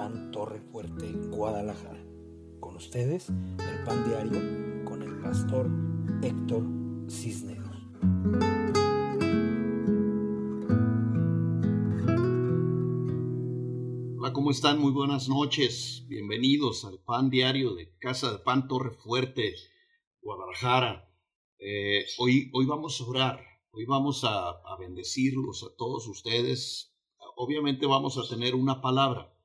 Pan Torre Fuerte, Guadalajara. Con ustedes, el Pan Diario con el pastor Héctor Cisneros. Hola, ¿cómo están? Muy buenas noches. Bienvenidos al Pan Diario de Casa de Pan Torre Fuerte, Guadalajara. Eh, hoy, hoy vamos a orar, hoy vamos a, a bendecirlos a todos ustedes. Obviamente vamos a tener una palabra.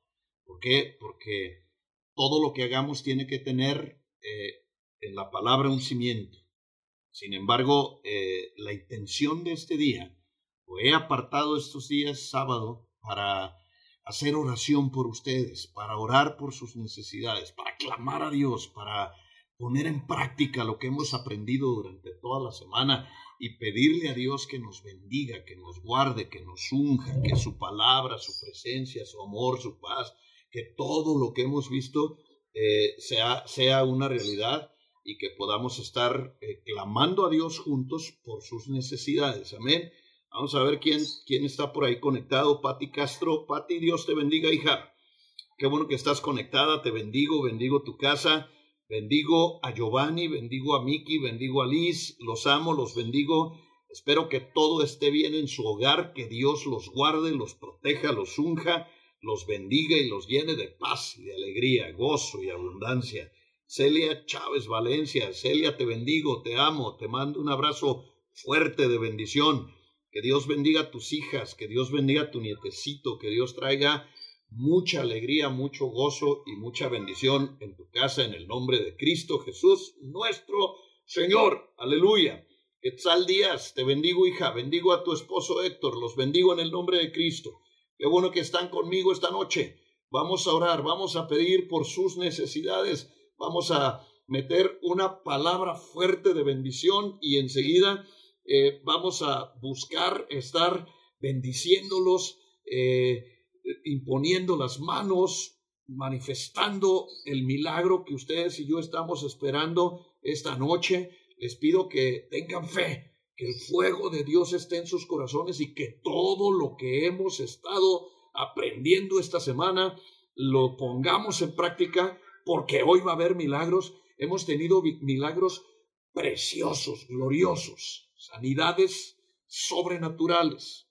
¿Por qué? Porque todo lo que hagamos tiene que tener eh, en la palabra un cimiento. Sin embargo, eh, la intención de este día, o he apartado estos días sábado para hacer oración por ustedes, para orar por sus necesidades, para clamar a Dios, para poner en práctica lo que hemos aprendido durante toda la semana y pedirle a Dios que nos bendiga, que nos guarde, que nos unja, que su palabra, su presencia, su amor, su paz, que todo lo que hemos visto eh, sea, sea una realidad y que podamos estar eh, clamando a Dios juntos por sus necesidades. Amén. Vamos a ver quién, quién está por ahí conectado. Pati Castro. Pati, Dios te bendiga, hija. Qué bueno que estás conectada. Te bendigo, bendigo tu casa. Bendigo a Giovanni, bendigo a Miki, bendigo a Liz. Los amo, los bendigo. Espero que todo esté bien en su hogar, que Dios los guarde, los proteja, los unja, los bendiga y los llene de paz, de alegría, gozo y abundancia. Celia Chávez Valencia, Celia, te bendigo, te amo, te mando un abrazo fuerte de bendición. Que Dios bendiga a tus hijas, que Dios bendiga a tu nietecito, que Dios traiga mucha alegría, mucho gozo y mucha bendición en tu casa en el nombre de Cristo Jesús, nuestro Señor. Aleluya. Quetzal Díaz, te bendigo hija, bendigo a tu esposo Héctor, los bendigo en el nombre de Cristo. Qué bueno que están conmigo esta noche. Vamos a orar, vamos a pedir por sus necesidades, vamos a meter una palabra fuerte de bendición y enseguida eh, vamos a buscar estar bendiciéndolos, eh, imponiendo las manos, manifestando el milagro que ustedes y yo estamos esperando esta noche. Les pido que tengan fe, que el fuego de Dios esté en sus corazones y que todo lo que hemos estado aprendiendo esta semana lo pongamos en práctica porque hoy va a haber milagros. Hemos tenido milagros preciosos, gloriosos, sanidades sobrenaturales,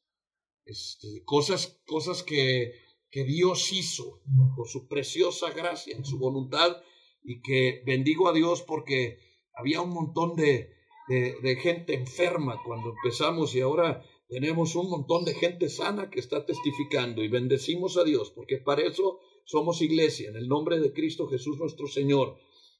este, cosas, cosas que, que Dios hizo por su preciosa gracia, en su voluntad, y que bendigo a Dios porque había un montón de, de, gente enferma cuando empezamos y ahora tenemos un montón de gente sana que está testificando y bendecimos a Dios porque para eso somos iglesia en el nombre de Cristo Jesús nuestro Señor.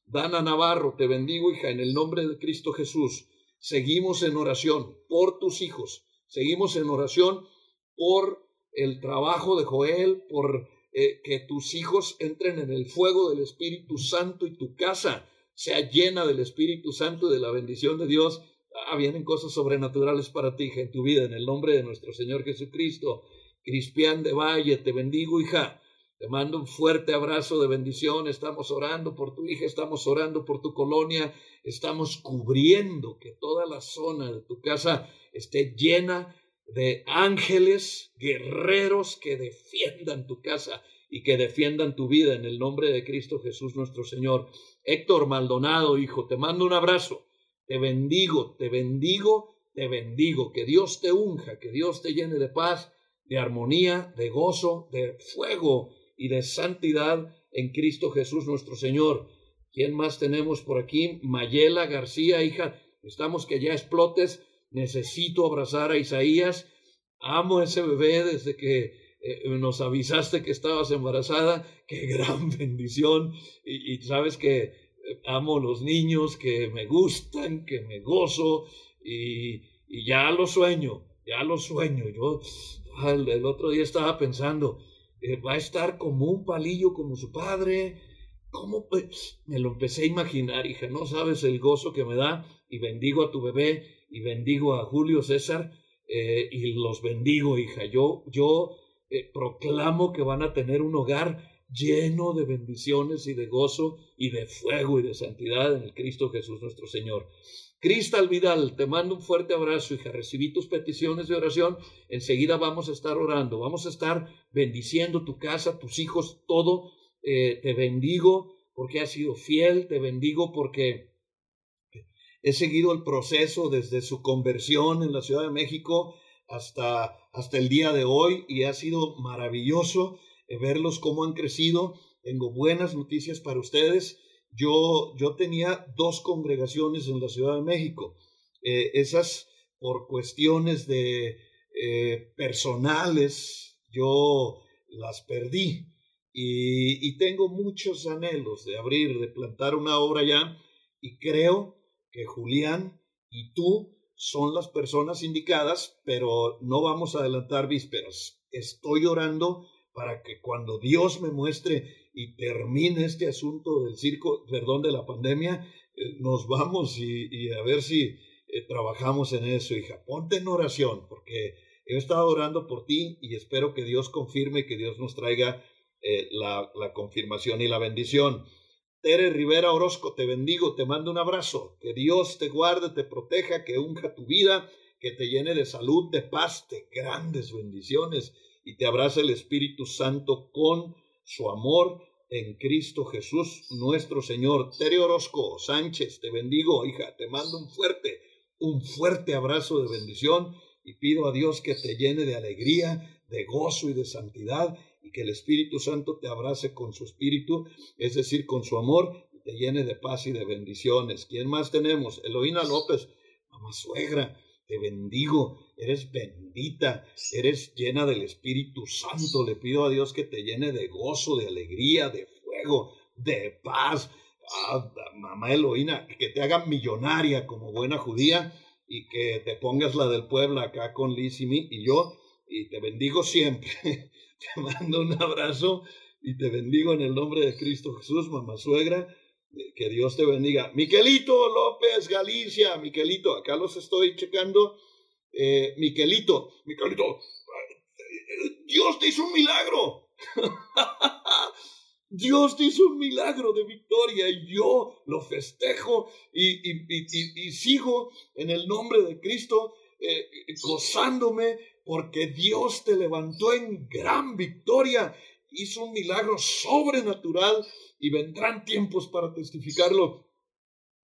Dana Navarro, te bendigo hija en el nombre de Cristo Jesús. Seguimos en oración por tus hijos, seguimos en oración por el trabajo de Joel, por eh, que tus hijos entren en el fuego del Espíritu Santo y tu casa sea llena del Espíritu Santo y de la bendición de Dios. Ah, vienen cosas sobrenaturales para ti, en tu vida, en el nombre de nuestro Señor Jesucristo. Cristian de Valle, te bendigo, hija. Te mando un fuerte abrazo de bendición. Estamos orando por tu hija, estamos orando por tu colonia, estamos cubriendo que toda la zona de tu casa esté llena de ángeles, guerreros que defiendan tu casa y que defiendan tu vida en el nombre de Cristo Jesús nuestro Señor. Héctor Maldonado, hijo, te mando un abrazo, te bendigo, te bendigo, te bendigo, que Dios te unja, que Dios te llene de paz, de armonía, de gozo, de fuego y de santidad en Cristo Jesús nuestro Señor. ¿Quién más tenemos por aquí? Mayela García, hija, estamos que ya explotes, necesito abrazar a Isaías, amo ese bebé desde que eh, nos avisaste que estabas embarazada, qué gran bendición. Y, sabes que eh, amo los niños, que me gustan, que me gozo y, ya lo sueño, ya lo sueño. Yo el, otro día estaba pensando, eh, va a estar como un palillo como su padre. ¿Cómo? Me lo empecé a imaginar, hija, no sabes el gozo que me da. Y bendigo a tu bebé y bendigo a Julio César y los bendigo, hija. Yo, yo eh, proclamo que van a tener un hogar lleno de bendiciones y de gozo y de fuego y de santidad en el Cristo Jesús nuestro Señor. Cristal Vidal, te mando un fuerte abrazo, hija. Recibí tus peticiones de oración. Enseguida vamos a estar orando. Vamos a estar bendiciendo tu casa, tus hijos, todo. Eh, te bendigo porque has sido fiel. Te bendigo porque he seguido el proceso desde su conversión en la Ciudad de México hasta, hasta el día de hoy y ha sido maravilloso eh, verlos cómo han crecido. Tengo buenas noticias para ustedes yo, yo tenía dos congregaciones en la Ciudad de México. Eh, esas por cuestiones de eh, personales, yo las perdí. Y, y, tengo muchos anhelos de abrir, de plantar una obra ya. Y creo que Julián y tú son las personas indicadas, pero no vamos a adelantar vísperas. Estoy orando para que cuando Dios me muestre y termine este asunto del circo, perdón, de la pandemia, eh, nos vamos y, a ver si eh, trabajamos en eso, hija. Ponte en oración, porque he estado orando por ti y espero que Dios confirme, que Dios nos traiga eh, la, la confirmación y la bendición. Tere Rivera Orozco, te bendigo, te mando un abrazo. Que Dios te guarde, te proteja, que unja tu vida, que te llene de salud, de paz, de grandes bendiciones y te abraza el Espíritu Santo con su amor en Cristo Jesús nuestro Señor. Tere Orozco Sánchez, te bendigo, hija, te mando un fuerte, un fuerte abrazo de bendición y pido a Dios que te llene de alegría, de gozo y de santidad que el Espíritu Santo te abrace con su espíritu, es decir, con su amor, y te llene de paz y de bendiciones. ¿Quién más tenemos? Eloína López, mamá suegra, te bendigo, eres bendita, eres llena del Espíritu Santo. Le pido a Dios que te llene de gozo, de alegría, de fuego, de paz. Ah, mamá Eloína, que te haga millonaria como buena judía y que te pongas la del pueblo acá con Liz y, mí, y yo y te bendigo siempre. te mando un abrazo y te bendigo en el nombre de Cristo Jesús, mamá suegra que Dios te bendiga. Miquelito López Galicia, Miquelito, acá los estoy checando. Eh, Miquelito, Miquelito, Dios te hizo un milagro. Dios te hizo un milagro de victoria y yo lo festejo y, sigo en el nombre de Cristo eh, gozándome porque Dios te levantó en gran victoria, hizo un milagro sobrenatural y vendrán tiempos para testificarlo.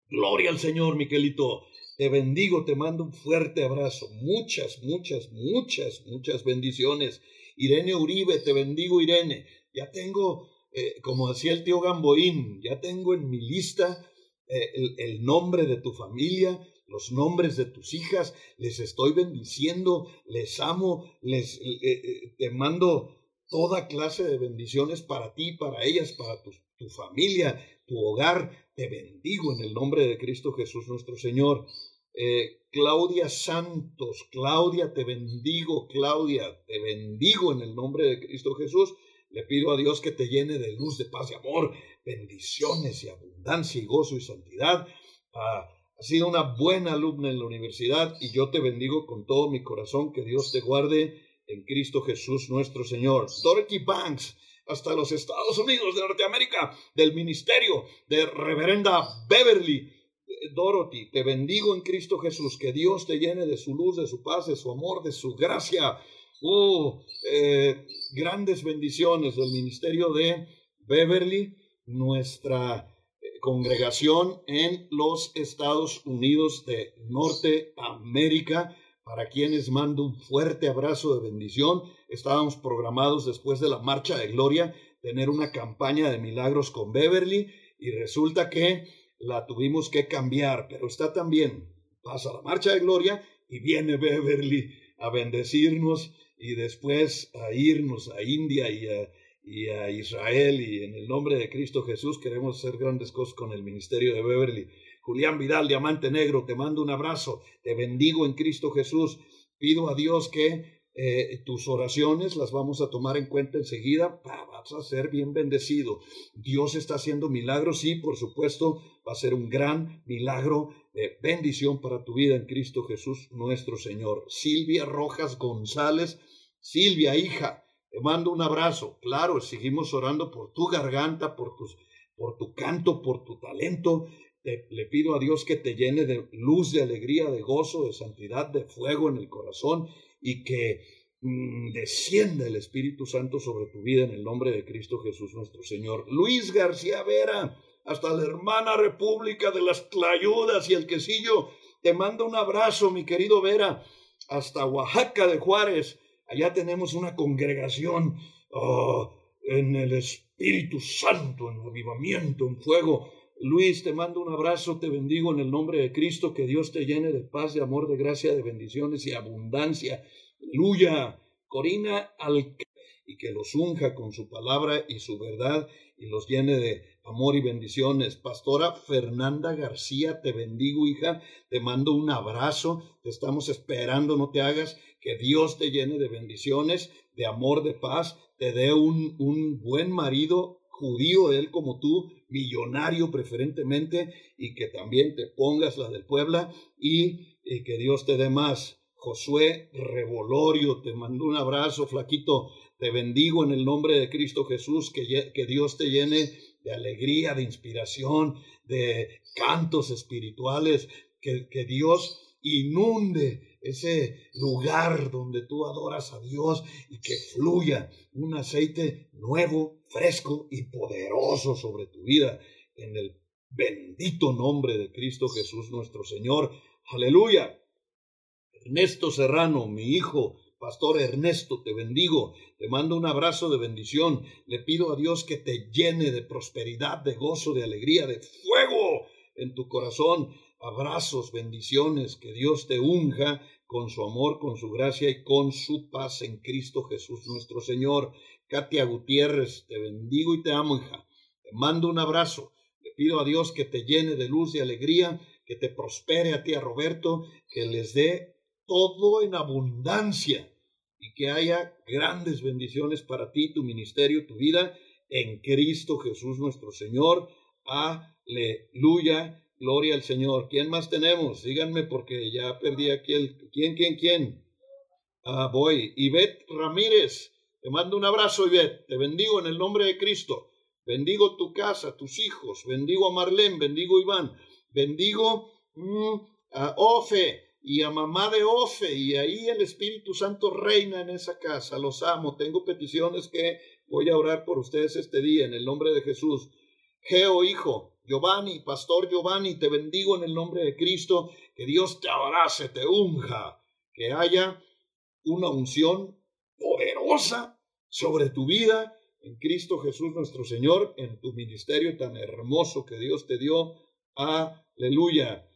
Gloria al Señor, Miquelito. Te bendigo, te mando un fuerte abrazo. Muchas, muchas, muchas, muchas bendiciones. Irene Uribe, te bendigo, Irene. Ya tengo, eh, como decía el tío Gamboín, ya tengo en mi lista eh, el, nombre de tu familia, los nombres de tus hijas. Les estoy bendiciendo, les amo, les eh, te mando toda clase de bendiciones para ti, para ellas, para tus tu familia, tu hogar. Te bendigo en el nombre de Cristo Jesús nuestro Señor. Eh, Claudia Santos, Claudia, te bendigo, Claudia, te bendigo en el nombre de Cristo Jesús. Le pido a Dios que te llene de luz, de paz y amor, bendiciones y abundancia y gozo y santidad. Ah, has sido una buena alumna en la universidad y yo te bendigo con todo mi corazón. Que Dios te guarde en Cristo Jesús nuestro Señor. Dorothy Banks, hasta los Estados Unidos de Norteamérica, del ministerio de Reverenda Beverly. Dorothy, te bendigo en Cristo Jesús, que Dios te llene de su luz, de su paz, de su amor, de su gracia. Oh, eh, grandes bendiciones del ministerio de Beverly, nuestra eh, congregación en los Estados Unidos de Norteamérica para quienes mando un fuerte abrazo de bendición. Estábamos programados después de la Marcha de Gloria tener una campaña de milagros con Beverly y resulta que la tuvimos que cambiar, pero está también, pasa la Marcha de Gloria y viene Beverly a bendecirnos y después a irnos a India y a, y a Israel y en el nombre de Cristo Jesús queremos hacer grandes cosas con el ministerio de Beverly. Julián Vidal, Diamante Negro, te mando un abrazo, te bendigo en Cristo Jesús. Pido a Dios que eh, tus oraciones las vamos a tomar en cuenta enseguida. vas a ser bien bendecido. Dios está haciendo milagros, sí, por supuesto, va a ser un gran milagro de bendición para tu vida en Cristo Jesús nuestro Señor. Silvia Rojas González, Silvia, hija, te mando un abrazo. Claro, seguimos orando por tu garganta, por, tus, por tu canto, por tu talento. le pido a Dios que te llene de luz, de alegría, de gozo, de santidad, de fuego en el corazón y que mm, descienda el Espíritu Santo sobre tu vida en el nombre de Cristo Jesús nuestro Señor. Luis García Vera, hasta la hermana República de las Tlayudas y el Quesillo, te mando un abrazo, mi querido Vera, hasta Oaxaca de Juárez Allá tenemos una congregación oh, en el Espíritu Santo, en avivamiento, en fuego. Luis, te mando un abrazo, te bendigo en el nombre de Cristo, que Dios te llene de paz, de amor, de gracia, de bendiciones y abundancia. Aleluya. Corina al y que los unja con su palabra y su verdad y los llene de amor y bendiciones. Pastora Fernanda García, te bendigo, hija, te mando un abrazo, te estamos esperando, no te hagas que Dios te llene de bendiciones, de amor, de paz, te dé un, un buen marido judío, él como tú, millonario preferentemente, y que también te pongas la del Puebla y, que Dios te dé más. Josué Revolorio, te mando un abrazo, flaquito, te bendigo en el nombre de Cristo Jesús, que, que Dios te llene de alegría, de inspiración, de cantos espirituales, que, que Dios inunde ese lugar donde tú adoras a Dios y que fluya un aceite nuevo, fresco y poderoso sobre tu vida en el bendito nombre de Cristo Jesús nuestro Señor. Aleluya. Ernesto Serrano, mi hijo, Pastor Ernesto, te bendigo, te mando un abrazo de bendición, le pido a Dios que te llene de prosperidad, de gozo, de alegría, de fuego en tu corazón, abrazos, bendiciones, que Dios te unja con su amor, con su gracia y con su paz en Cristo Jesús nuestro Señor. Katia Gutiérrez, te bendigo y te amo, hija. Te mando un abrazo. Le pido a Dios que te llene de luz y alegría, que te prospere a ti, a Roberto, que les dé todo en abundancia y que haya grandes bendiciones para ti, tu ministerio, tu vida en Cristo Jesús nuestro Señor. Aleluya. Gloria al Señor. ¿Quién más tenemos? Díganme porque ya perdí aquí el... ¿Quién, quién, quién? Ah, voy. Ivette Ramírez. Te mando un abrazo, Ivette. Te bendigo en el nombre de Cristo. Bendigo tu casa, tus hijos. Bendigo a Marlene. Bendigo a Iván. Bendigo mm, a Ofe y a mamá de Ofe. Y ahí el Espíritu Santo reina en esa casa. Los amo. Tengo peticiones que voy a orar por ustedes este día en el nombre de Jesús. Geo, hijo, Giovanni, Pastor Giovanni, te bendigo en el nombre de Cristo, que Dios te abrace, te unja, que haya una unción poderosa sobre tu vida en Cristo Jesús nuestro Señor, en tu ministerio tan hermoso que Dios te dio. Aleluya.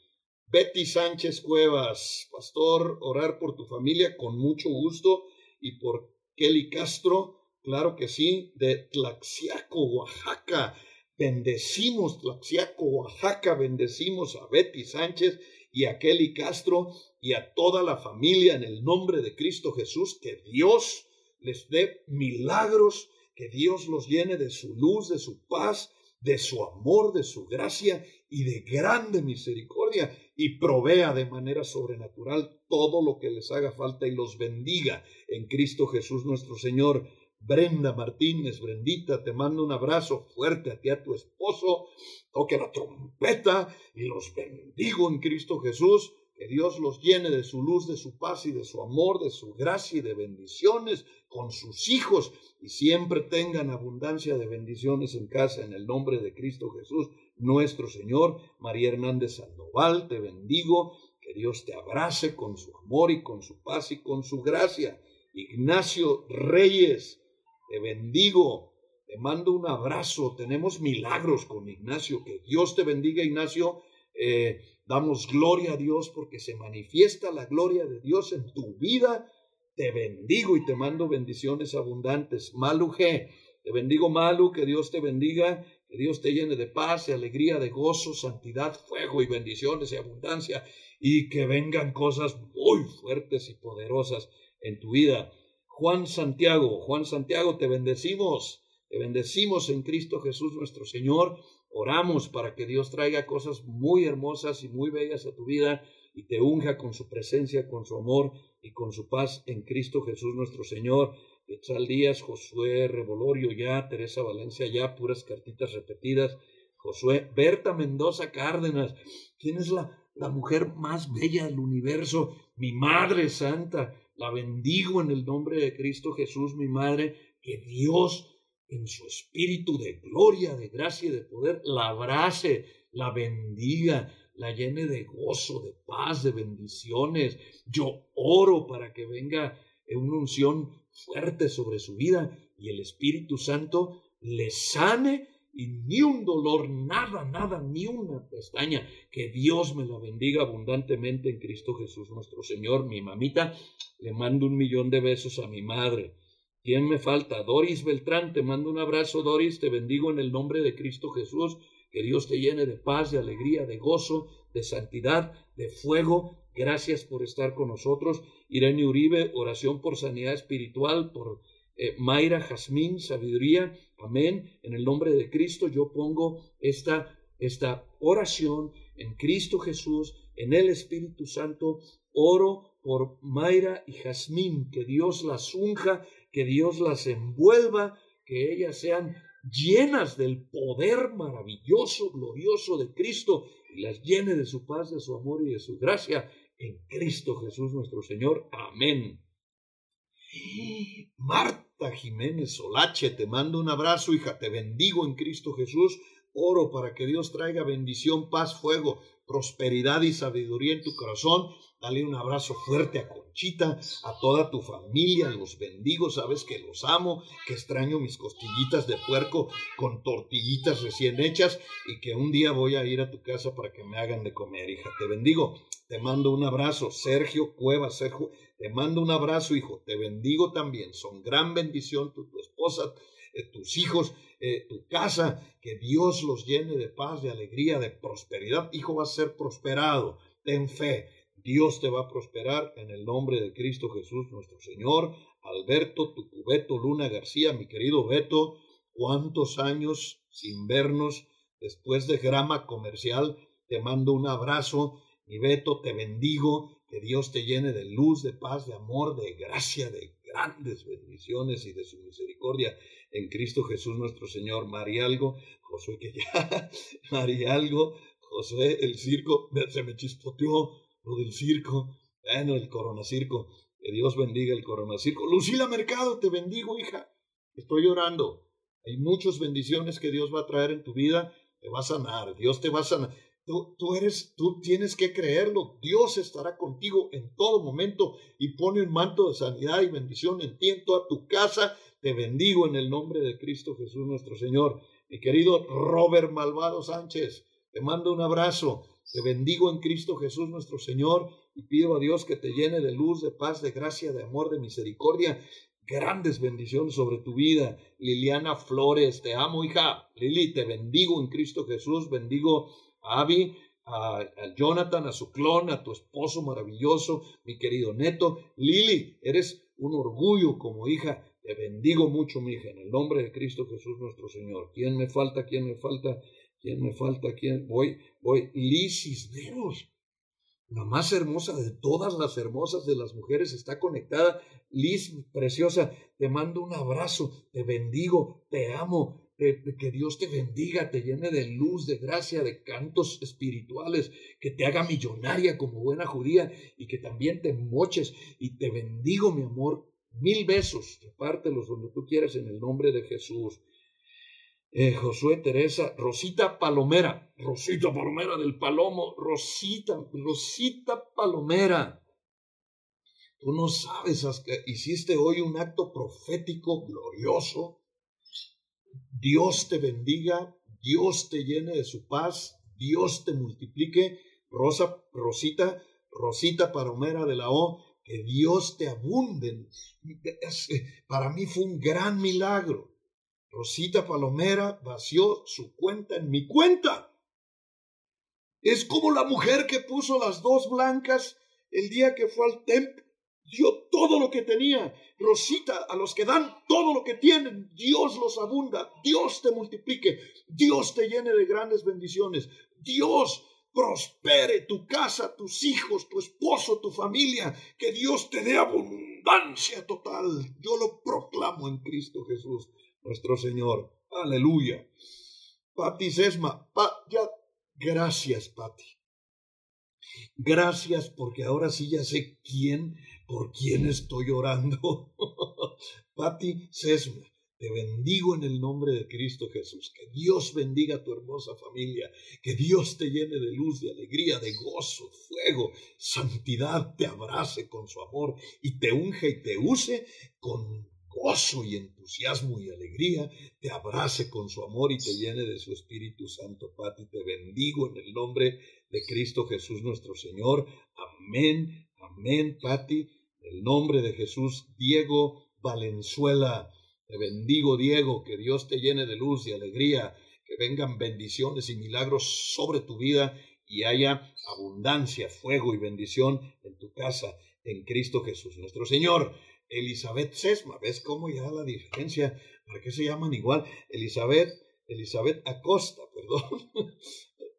Betty Sánchez Cuevas, pastor, orar por tu familia con mucho gusto y por Kelly Castro, claro que sí, de Tlaxiaco, Oaxaca. Bendecimos Tlaxiaco, Oaxaca, bendecimos a Betty Sánchez y a Kelly Castro y a toda la familia en el nombre de Cristo Jesús. Que Dios les dé milagros, que Dios los llene de su luz, de su paz, de su amor, de su gracia y de grande misericordia y provea de manera sobrenatural todo lo que les haga falta y los bendiga en Cristo Jesús nuestro Señor. Brenda Martínez, Brendita, te mando un abrazo fuerte a ti, a tu esposo. Toque la trompeta y los bendigo en Cristo Jesús. Que Dios los llene de su luz, de su paz y de su amor, de su gracia y de bendiciones con sus hijos y siempre tengan abundancia de bendiciones en casa en el nombre de Cristo Jesús, nuestro Señor. María Hernández Sandoval, te bendigo. Que Dios te abrace con su amor y con su paz y con su gracia. Ignacio Reyes, te bendigo, te mando un abrazo, tenemos milagros con Ignacio, que Dios te bendiga Ignacio, eh, damos gloria a Dios porque se manifiesta la gloria de Dios en tu vida, te bendigo y te mando bendiciones abundantes. Malu G, te bendigo Malu, que Dios te bendiga, que Dios te llene de paz, de alegría, de gozo, santidad, fuego y bendiciones y abundancia, y que vengan cosas muy fuertes y poderosas en tu vida. Juan Santiago, Juan Santiago, te bendecimos, te bendecimos en Cristo Jesús nuestro Señor. Oramos para que Dios traiga cosas muy hermosas y muy bellas a tu vida y te unja con su presencia, con su amor y con su paz en Cristo Jesús nuestro Señor. Etzal Díaz, Josué Revolorio ya, Teresa Valencia ya, puras cartitas repetidas. Josué, Berta Mendoza Cárdenas, ¿quién es la, la mujer más bella del universo? Mi Madre Santa, la bendigo en el nombre de Cristo Jesús, mi Madre, que Dios en su espíritu de gloria, de gracia y de poder, la abrace, la bendiga, la llene de gozo, de paz, de bendiciones. Yo oro para que venga una unción fuerte sobre su vida y el Espíritu Santo le sane y ni un dolor, nada, nada, ni una pestaña. Que Dios me la bendiga abundantemente en Cristo Jesús nuestro Señor. Mi mamita, le mando un millón de besos a mi madre. ¿Quién me falta? Doris Beltrán, te mando un abrazo, Doris, te bendigo en el nombre de Cristo Jesús. Que Dios te llene de paz, de alegría, de gozo, de santidad, de fuego. Gracias por estar con nosotros. Irene Uribe, oración por sanidad espiritual, por eh, Mayra Jazmín, sabiduría. Amén. En el nombre de Cristo yo pongo esta, esta oración en Cristo Jesús, en el Espíritu Santo. Oro por Mayra y Jazmín, que Dios las unja, que Dios las envuelva, que ellas sean llenas del poder maravilloso, glorioso de Cristo y las llene de su paz, de su amor y de su gracia en Cristo Jesús nuestro Señor. Amén. Marta Jiménez Solache, te mando un abrazo, hija, te bendigo en Cristo Jesús. Oro para que Dios traiga bendición, paz, fuego, prosperidad y sabiduría en tu corazón. Dale un abrazo fuerte a Conchita, a toda tu familia, los bendigo, sabes que los amo, que extraño mis costillitas de puerco con tortillitas recién hechas y que un día voy a ir a tu casa para que me hagan de comer, hija. Te bendigo, te mando un abrazo, Sergio Cueva, Sergio, te mando un abrazo, hijo, te bendigo también, son gran bendición tu, tu esposa, eh, tus hijos, eh, tu casa, que Dios los llene de paz, de alegría, de prosperidad. Hijo va a ser prosperado, ten fe. Dios te va a prosperar en el nombre de Cristo Jesús nuestro Señor. Alberto Tucubeto Luna García, mi querido Beto, cuántos años sin vernos después de grama comercial. Te mando un abrazo. Mi Beto, te bendigo. Que Dios te llene de luz, de paz, de amor, de gracia, de grandes bendiciones y de su misericordia en Cristo Jesús nuestro Señor. Marialgo, Josué que ya, Marialgo, Josué, el circo, se me chispoteó lo del circo, bueno, el coronacirco, que Dios bendiga el coronacirco. Lucila Mercado, te bendigo, hija, estoy llorando. Hay muchas bendiciones que Dios va a traer en tu vida, te va a sanar, Dios te va a sanar. Tú, eres, tú tienes que creerlo. Dios estará contigo en todo momento y pone un manto de sanidad y bendición en ti, en toda tu casa. Te bendigo en el nombre de Cristo Jesús nuestro Señor. Mi querido Robert Malvado Sánchez, te mando un abrazo. Te bendigo en Cristo Jesús nuestro Señor y pido a Dios que te llene de luz, de paz, de gracia, de amor, de misericordia. Grandes bendiciones sobre tu vida. Liliana Flores, te amo, hija. Lili, te bendigo en Cristo Jesús. Bendigo a Abby, a, Jonathan, a su clon, a tu esposo maravilloso, mi querido Neto. Lili, eres un orgullo como hija. Te bendigo mucho, mi hija, en el nombre de Cristo Jesús nuestro Señor. ¿Quién me falta? ¿Quién me falta? ¿Quién me falta? ¿Quién? Voy, voy. Liz Cisneros, la más hermosa de todas las hermosas de las mujeres, está conectada. Liz, preciosa, te mando un abrazo, te bendigo, te amo, que Dios te bendiga, te llene de luz, de gracia, de cantos espirituales, que te haga millonaria como buena judía y que también te moches y te bendigo, mi amor. Mil besos, repártelos donde tú quieras en el nombre de Jesús. Eh, Josué Teresa, Rosita Palomera, Rosita Palomera del Palomo, Rosita, Rosita Palomera. Tú no sabes, que hiciste hoy un acto profético glorioso Dios te bendiga, Dios te llene de su paz, Dios te multiplique. Rosa, Rosita, Rosita Palomera de la O, que Dios te abunde. Para mí fue un gran milagro. Rosita Palomera vació su cuenta en mi cuenta. Es como la mujer que puso las dos blancas el día que fue al templo dio todo lo que tenía. Rosita, a los que dan todo lo que tienen, Dios los abunda, Dios te multiplique, Dios te llene de grandes bendiciones, Dios prospere tu casa, tus hijos, tu esposo, tu familia, que Dios te dé abundancia total. Yo lo proclamo en Cristo Jesús, nuestro Señor. Aleluya. Pati Sesma, ya, gracias, Pati. Gracias porque ahora sí ya sé quién, por quién estoy orando. Pati Sesma, te bendigo en el nombre de Cristo Jesús. Que Dios bendiga a tu hermosa familia. Que Dios te llene de luz, de alegría, de gozo, fuego, santidad, te abrace con su amor y te unge y te use con gozo y entusiasmo y alegría, te abrace con su amor y te llene de su Espíritu Santo, Pati. Te bendigo en el nombre de Cristo Jesús nuestro Señor. Amén, amén, Pati. En el nombre de Jesús, Diego Valenzuela. Te bendigo, Diego, que Dios te llene de luz y alegría, que vengan bendiciones y milagros sobre tu vida y haya abundancia, fuego y bendición en tu casa, en Cristo Jesús nuestro Señor. Elizabeth Sesma. ¿Ves cómo ya la diferencia? ¿Para qué se llaman igual? Elizabeth, Elizabeth Acosta, perdón.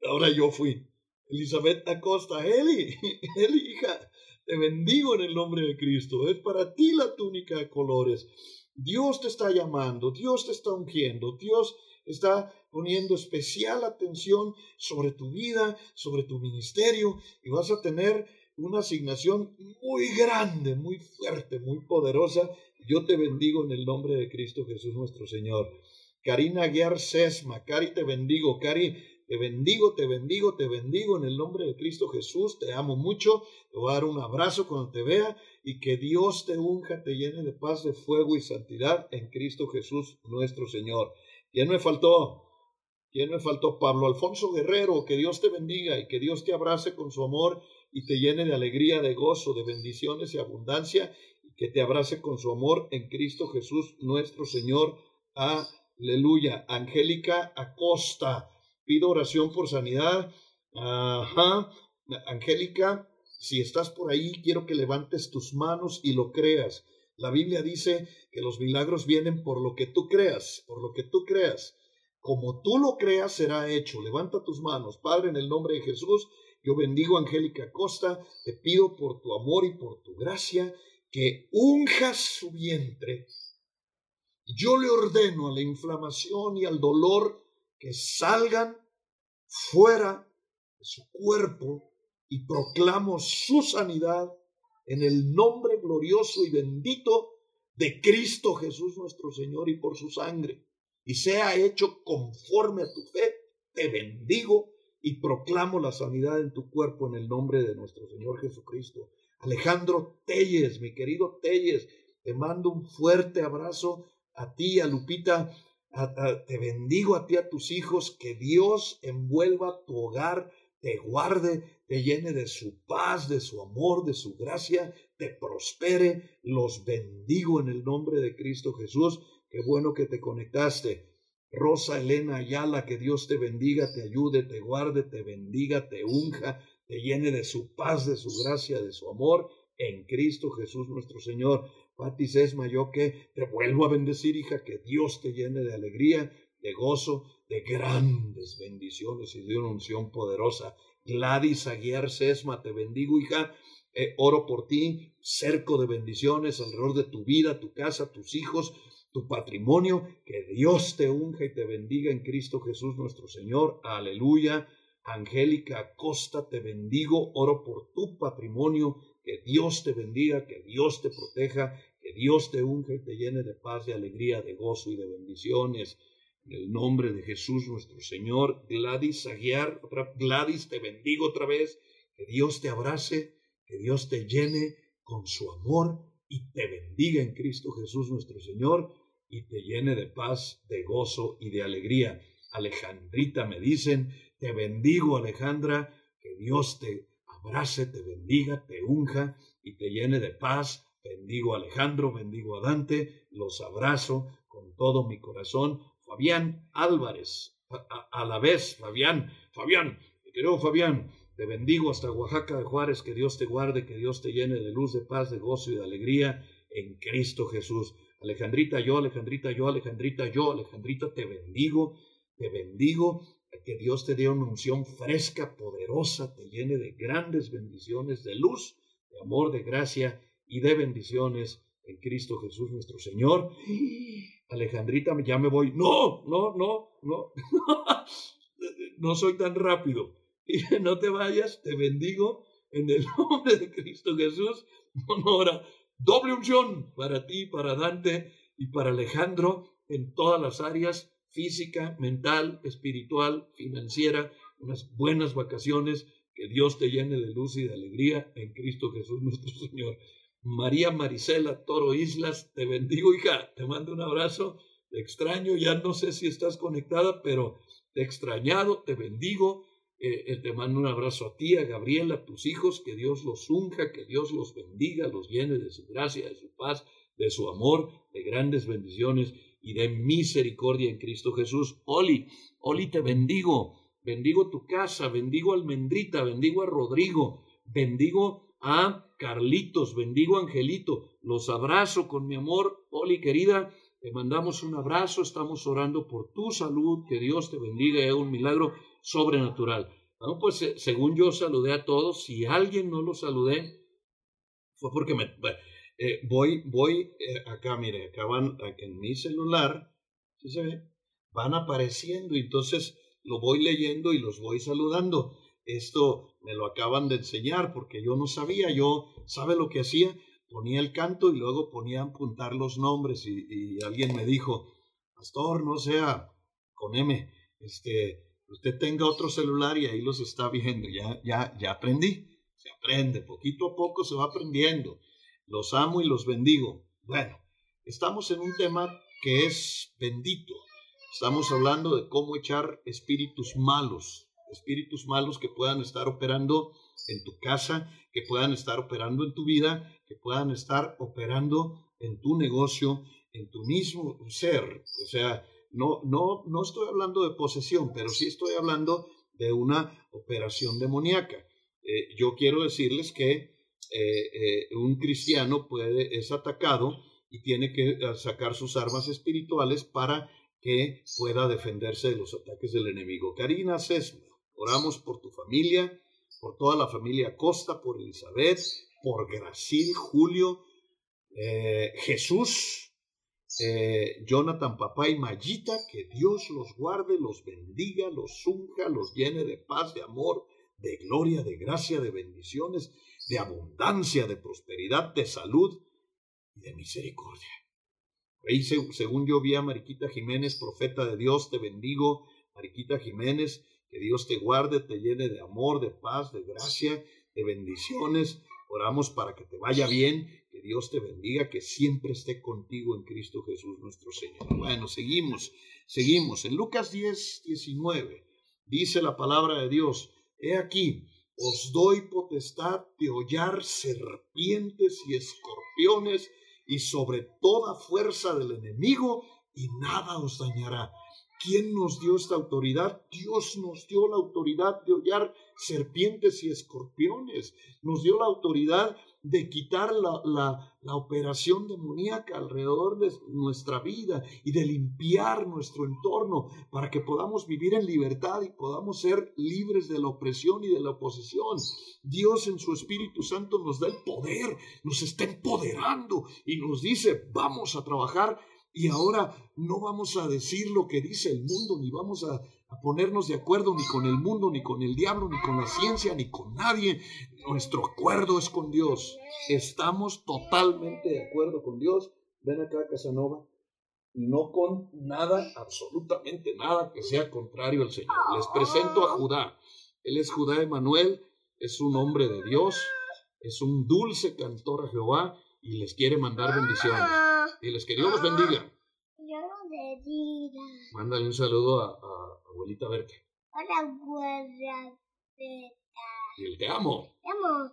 Ahora yo fui. Elizabeth Acosta, Eli, Eli, hija, te bendigo en el nombre de Cristo. Es para ti la túnica de colores. Dios te está llamando, Dios te está ungiendo, Dios está poniendo especial atención sobre tu vida, sobre tu ministerio y vas a tener una asignación muy grande, muy fuerte, muy poderosa. Yo te bendigo en el nombre de Cristo Jesús nuestro Señor. Karina Guiar Sesma, Cari, te bendigo, Cari, te bendigo, te bendigo, te bendigo en el nombre de Cristo Jesús, te amo mucho, te voy a dar un abrazo cuando te vea y que Dios te unja, te llene de paz, de fuego y santidad en Cristo Jesús nuestro Señor. ¿Quién me faltó? ¿Quién me faltó? Pablo Alfonso Guerrero, que Dios te bendiga y que Dios te abrace con su amor y te llene de alegría, de gozo, de bendiciones y abundancia, y que te abrace con su amor en Cristo Jesús nuestro Señor. Aleluya. Angélica Acosta, pido oración por sanidad. Ajá. Angélica, si estás por ahí, quiero que levantes tus manos y lo creas. La Biblia dice que los milagros vienen por lo que tú creas, por lo que tú creas. Como tú lo creas, será hecho. Levanta tus manos, Padre, en el nombre de Jesús. Yo bendigo a Angélica Costa, te pido por tu amor y por tu gracia que unjas su vientre. Yo le ordeno a la inflamación y al dolor que salgan fuera de su cuerpo y proclamo su sanidad en el nombre glorioso y bendito de Cristo Jesús nuestro Señor y por su sangre. Y sea hecho conforme a tu fe, te bendigo y proclamo la sanidad en tu cuerpo en el nombre de nuestro Señor Jesucristo. Alejandro Telles, mi querido Telles, te mando un fuerte abrazo a ti, a Lupita, te bendigo a ti, a tus hijos, que Dios envuelva tu hogar, te guarde, te llene de su paz, de su amor, de su gracia, te prospere, los bendigo en el nombre de Cristo Jesús. Qué bueno que te conectaste. Rosa Elena Ayala, que Dios te bendiga, te ayude, te guarde, te bendiga, te unja, te llene de su paz, de su gracia, de su amor en Cristo Jesús nuestro Señor. Pati Sesma, yo que te vuelvo a bendecir, hija, que Dios te llene de alegría, de gozo, de grandes bendiciones y de una unción poderosa. Gladys Aguiar Sesma, te bendigo, hija. Eh, oro por ti, cerco de bendiciones alrededor de tu vida, tu casa, tus hijos, tu patrimonio. Que Dios te unja y te bendiga en Cristo Jesús nuestro Señor. Aleluya. Angélica Costa, te bendigo, oro por tu patrimonio. Que Dios te bendiga, que Dios te proteja, que Dios te unja y te llene de paz, de alegría, de gozo y de bendiciones. En el nombre de Jesús nuestro Señor, Gladys Aguiar, Gladys, te bendigo otra vez. Que Dios te abrace, que Dios te llene con su amor y te bendiga en Cristo Jesús nuestro Señor y te llene de paz, de gozo y de alegría. Alejandrita me dicen, te bendigo Alejandra, que Dios te abrace, te bendiga, te unja y te llene de paz. Bendigo a Alejandro, bendigo a Dante, los abrazo con todo mi corazón. Fabián Álvarez, a, la vez, Fabián, Fabián, querido Fabián, Te bendigo hasta Oaxaca de Juárez, que Dios te guarde, que Dios te llene de luz, de paz, de gozo y de alegría en Cristo Jesús. Alejandrita, yo, Alejandrita, yo, Alejandrita, yo, Alejandrita, te bendigo, te bendigo, que Dios te dé una unción fresca, poderosa, te llene de grandes bendiciones, de luz, de amor, de gracia y de bendiciones en Cristo Jesús nuestro Señor. Alejandrita, ya me voy. No, no, no, no. no soy tan rápido. no te vayas, te bendigo en el nombre de Cristo Jesús. Honora, doble unción para ti, para Dante y para Alejandro en todas las áreas, física, mental, espiritual, financiera, unas buenas vacaciones, que Dios te llene de luz y de alegría en Cristo Jesús nuestro Señor. María Marisela Toro Islas, te bendigo, hija, te mando un abrazo, te extraño, ya no sé si estás conectada, pero te extrañado, te bendigo, eh, eh, te mando un abrazo a ti, a Gabriela, a tus hijos, que Dios los unja, que Dios los bendiga, los llene de su gracia, de su paz, de su amor, de grandes bendiciones y de misericordia en Cristo Jesús. Oli, Oli, te bendigo, bendigo tu casa, bendigo a Almendrita, bendigo a Rodrigo, bendigo a Carlitos, bendigo a Angelito, los abrazo con mi amor. Oli, querida, te mandamos un abrazo, estamos orando por tu salud, que Dios te bendiga, es un milagro sobrenatural. Bueno, pues eh, según yo saludé a todos, si alguien no lo saludé, fue porque me... Eh, voy, voy eh, acá, mire, acá van en mi celular, ¿sí se ve? Van apareciendo y entonces lo voy leyendo y los voy saludando. Esto me lo acaban de enseñar porque yo no sabía, yo, ¿sabe lo que hacía? Ponía el canto y luego ponía a apuntar los nombres y, alguien me dijo, Pastor, no sea con M, este, usted tenga otro celular y ahí los está viendo. Ya, ya, ya aprendí. Se aprende, poquito a poco se va aprendiendo. Los amo y los bendigo. Bueno, estamos en un tema que es bendito. Estamos hablando de cómo echar espíritus malos, espíritus malos que puedan estar operando en tu casa, que puedan estar operando en tu vida, que puedan estar operando en tu negocio, en tu mismo ser. O sea, no, no, no estoy hablando de posesión, pero sí estoy hablando de una operación demoníaca. Eh, yo quiero decirles que eh, eh, un cristiano puede, es atacado y tiene que sacar sus armas espirituales para que pueda defenderse de los ataques del enemigo. Karina Sesma, oramos por tu familia, por toda la familia Costa, por Elizabeth, por Gracil, Julio, Jesús, eh, Jonathan, papá y Mayita, que Dios los guarde, los bendiga, los unja, los llene de paz, de amor, de gloria, de gracia, de bendiciones, de abundancia, de prosperidad, de salud y de misericordia. Ahí, según yo vi a Mariquita Jiménez, profeta de Dios, te bendigo, Mariquita Jiménez, que Dios te guarde, te llene de amor, de paz, de gracia, de bendiciones. Oramos para que te vaya bien, que Dios te bendiga, que siempre esté contigo en Cristo Jesús nuestro Señor. Bueno, seguimos, seguimos. En Lucas 10, 19 dice la palabra de Dios, he aquí, os doy potestad de hollar serpientes y escorpiones y sobre toda fuerza del enemigo y nada os dañará. ¿Quién nos dio esta autoridad? Dios nos dio la autoridad de hollar serpientes y escorpiones. Nos dio la autoridad de quitar la, operación demoníaca alrededor de nuestra vida y de limpiar nuestro entorno para que podamos vivir en libertad y podamos ser libres de la opresión y de la oposición. Dios en su Espíritu Santo nos da el poder, nos está empoderando y nos dice, vamos a trabajar y ahora no vamos a decir lo que dice el mundo, ni vamos a, ponernos de acuerdo ni con el mundo, ni con el diablo, ni con la ciencia, ni con nadie. Nuestro acuerdo es con Dios. Estamos totalmente de acuerdo con Dios. Ven acá, Casanova. Y no con nada, absolutamente nada que sea contrario al Señor. Les presento a Judá. Él es Judá Emanuel, es un hombre de Dios, es un dulce cantor a Jehová y les quiere mandar bendiciones. Y les que Dios los bendiga. Mándale un saludo a, abuelita Berta. Hola, abuela Y te amo. Te amo.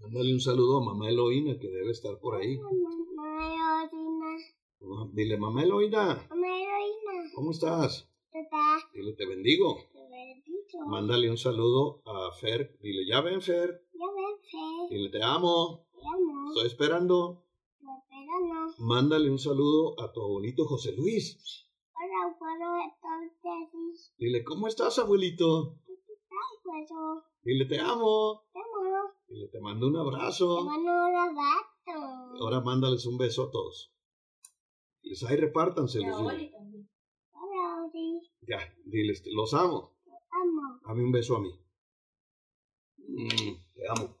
Mándale un saludo a mamá Eloína que debe estar por ahí. Mamá Eloína. Dile, mamá Eloína. Mamá Eloína. ¿Cómo estás? ¿Qué tal? Dile, te bendigo. Te bendigo. Mándale un saludo a Fer. Dile, ya ven, Fer. Ya ven, Fe. Dile, te amo. Te amo. Estoy esperando. Pero no. Mándale un saludo a tu abuelito José Luis. Ahora puedo entonces. Dile, ¿cómo estás, abuelito? Puedo. Dile, te amo. Te amo. Dile, te mando un Te abrazo. mando un abrazo. Ahora mándales un beso a todos. Diles, ahí repártanselos. dile. Hola, Ori. Ya, diles, los amo. Te amo. Dame un beso a mí. Mm, te amo.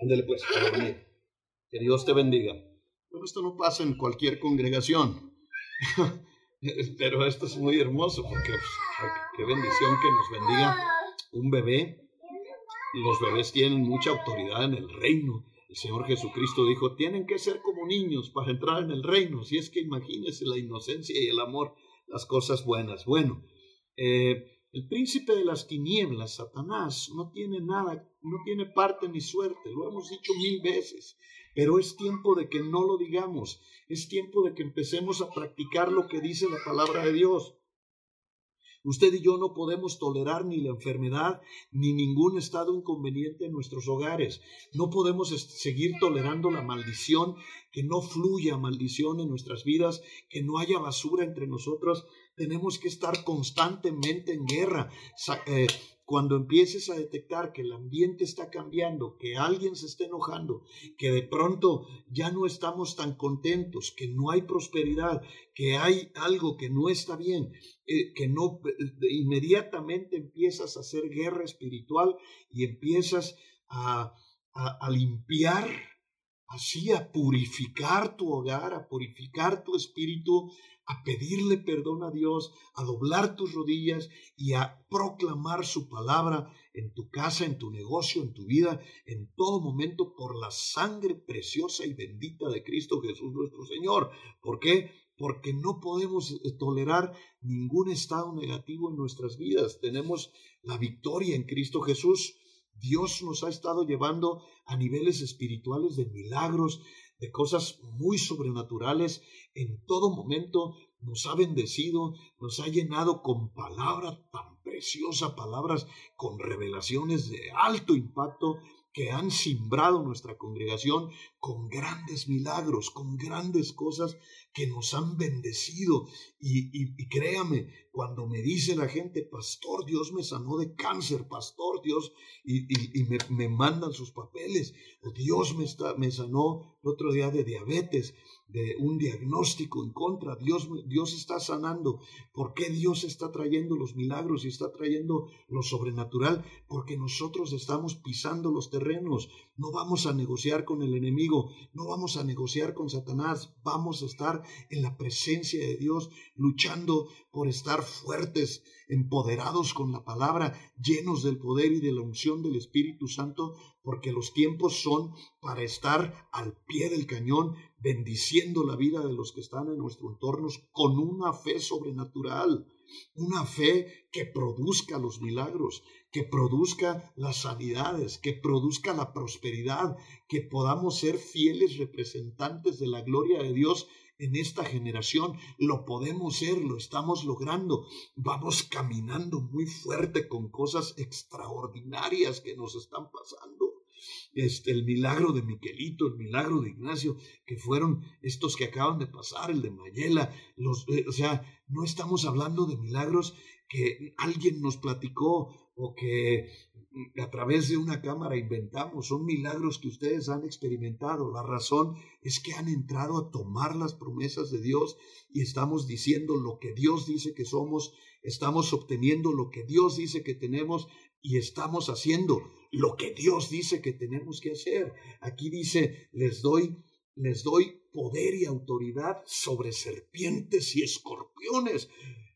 Ándale pues, a dormir. Que Dios te bendiga. Pero esto no pasa en cualquier congregación. Pero esto es muy hermoso porque pues, qué bendición que nos bendiga un bebé. Los bebés tienen mucha autoridad en el reino. El Señor Jesucristo dijo, tienen que ser como niños para entrar en el reino. Si es que imagínense la inocencia y el amor, las cosas buenas. Bueno, eh, el príncipe de las tinieblas, Satanás, no tiene nada, no tiene parte ni suerte. Lo hemos dicho mil veces. Pero es tiempo de que no lo digamos. Es tiempo de que empecemos a practicar lo que dice la palabra de Dios. Usted y yo no podemos tolerar ni la enfermedad ni ningún estado inconveniente en nuestros hogares. No podemos seguir tolerando la maldición, que no fluya maldición en nuestras vidas, que no haya basura entre nosotros. Tenemos que estar constantemente en guerra. Eh, cuando empieces a detectar que el ambiente está cambiando, que alguien se está enojando, que de pronto ya no estamos tan contentos, que no hay prosperidad, que hay algo que no está bien, eh, que no eh, inmediatamente empiezas a hacer guerra espiritual y empiezas a, a- a limpiar, así a purificar tu hogar, a purificar tu espíritu, a pedirle perdón a Dios, a doblar tus rodillas y a proclamar su palabra en tu casa, en tu negocio, en tu vida, en todo momento por la sangre preciosa y bendita de Cristo Jesús nuestro Señor. ¿Por qué? Porque no podemos eh, tolerar ningún estado negativo en nuestras vidas. Tenemos la victoria en Cristo Jesús. Dios nos ha estado llevando a niveles espirituales de milagros, de cosas muy sobrenaturales. En todo momento nos ha bendecido, nos ha llenado con palabra tan preciosa, palabras con revelaciones de alto impacto que han simbrado nuestra congregación con grandes milagros, con grandes cosas que nos han bendecido. Y, créame, cuando me dice la gente, pastor, Dios me sanó de cáncer, pastor, Dios, y, me, mandan sus papeles, Dios me, está, me sanó el otro día de diabetes, de un diagnóstico en contra, Dios, Dios está sanando. ¿Por qué Dios está trayendo los milagros y está trayendo lo sobrenatural? Porque nosotros estamos pisando los terrenos. No vamos a negociar con el enemigo, no vamos a negociar con Satanás, vamos a estar en la presencia de Dios, luchando por estar fuertes, empoderados con la palabra, llenos del poder y de la unción del Espíritu Santo, porque los tiempos son para estar al pie del cañón, bendiciendo la vida de los que están en nuestro entorno con una fe sobrenatural, una fe que produzca los milagros, que produzca las sanidades, que produzca la prosperidad, que podamos ser fieles representantes de la gloria de Dios en esta generación. Lo podemos ser, lo estamos logrando. Vamos caminando muy fuerte con cosas extraordinarias que nos están pasando. Este, el milagro de Miquelito, el milagro de Ignacio, que fueron estos que acaban de pasar, el de Mayela, los, eh, o sea, no estamos hablando de milagros que alguien nos platicó o que mm, a través de una cámara inventamos, son milagros que ustedes han experimentado. La razón es que han entrado a tomar las promesas de Dios y estamos diciendo lo que Dios dice que somos, estamos obteniendo lo que Dios dice que tenemos y estamos haciendo lo que Dios dice que tenemos que hacer. Aquí dice, les doy, les doy poder y autoridad sobre serpientes y escorpiones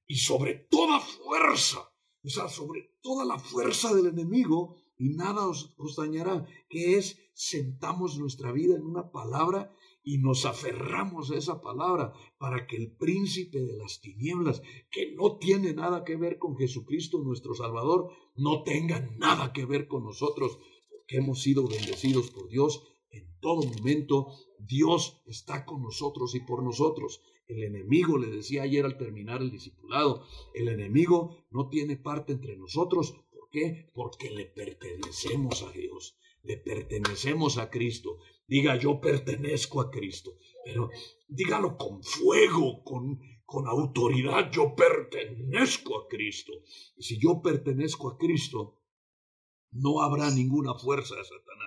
y sobre toda fuerza, o sea, sobre toda la fuerza del enemigo y nada os, os dañará, que es sentamos nuestra vida en una palabra y nos aferramos a esa palabra para que el príncipe de las tinieblas, que no tiene nada que ver con Jesucristo nuestro Salvador, no tenga nada que ver con nosotros, porque hemos sido bendecidos por Dios en todo momento. Dios está con nosotros y por nosotros. El enemigo, le decía ayer al terminar el discipulado, el enemigo no tiene parte entre nosotros. ¿Por qué? Porque le pertenecemos a Dios, le pertenecemos a Cristo. Diga, yo pertenezco a Cristo, pero dígalo con fuego, con, con autoridad, yo pertenezco a Cristo. Y si yo pertenezco a Cristo, no habrá ninguna fuerza de Satanás,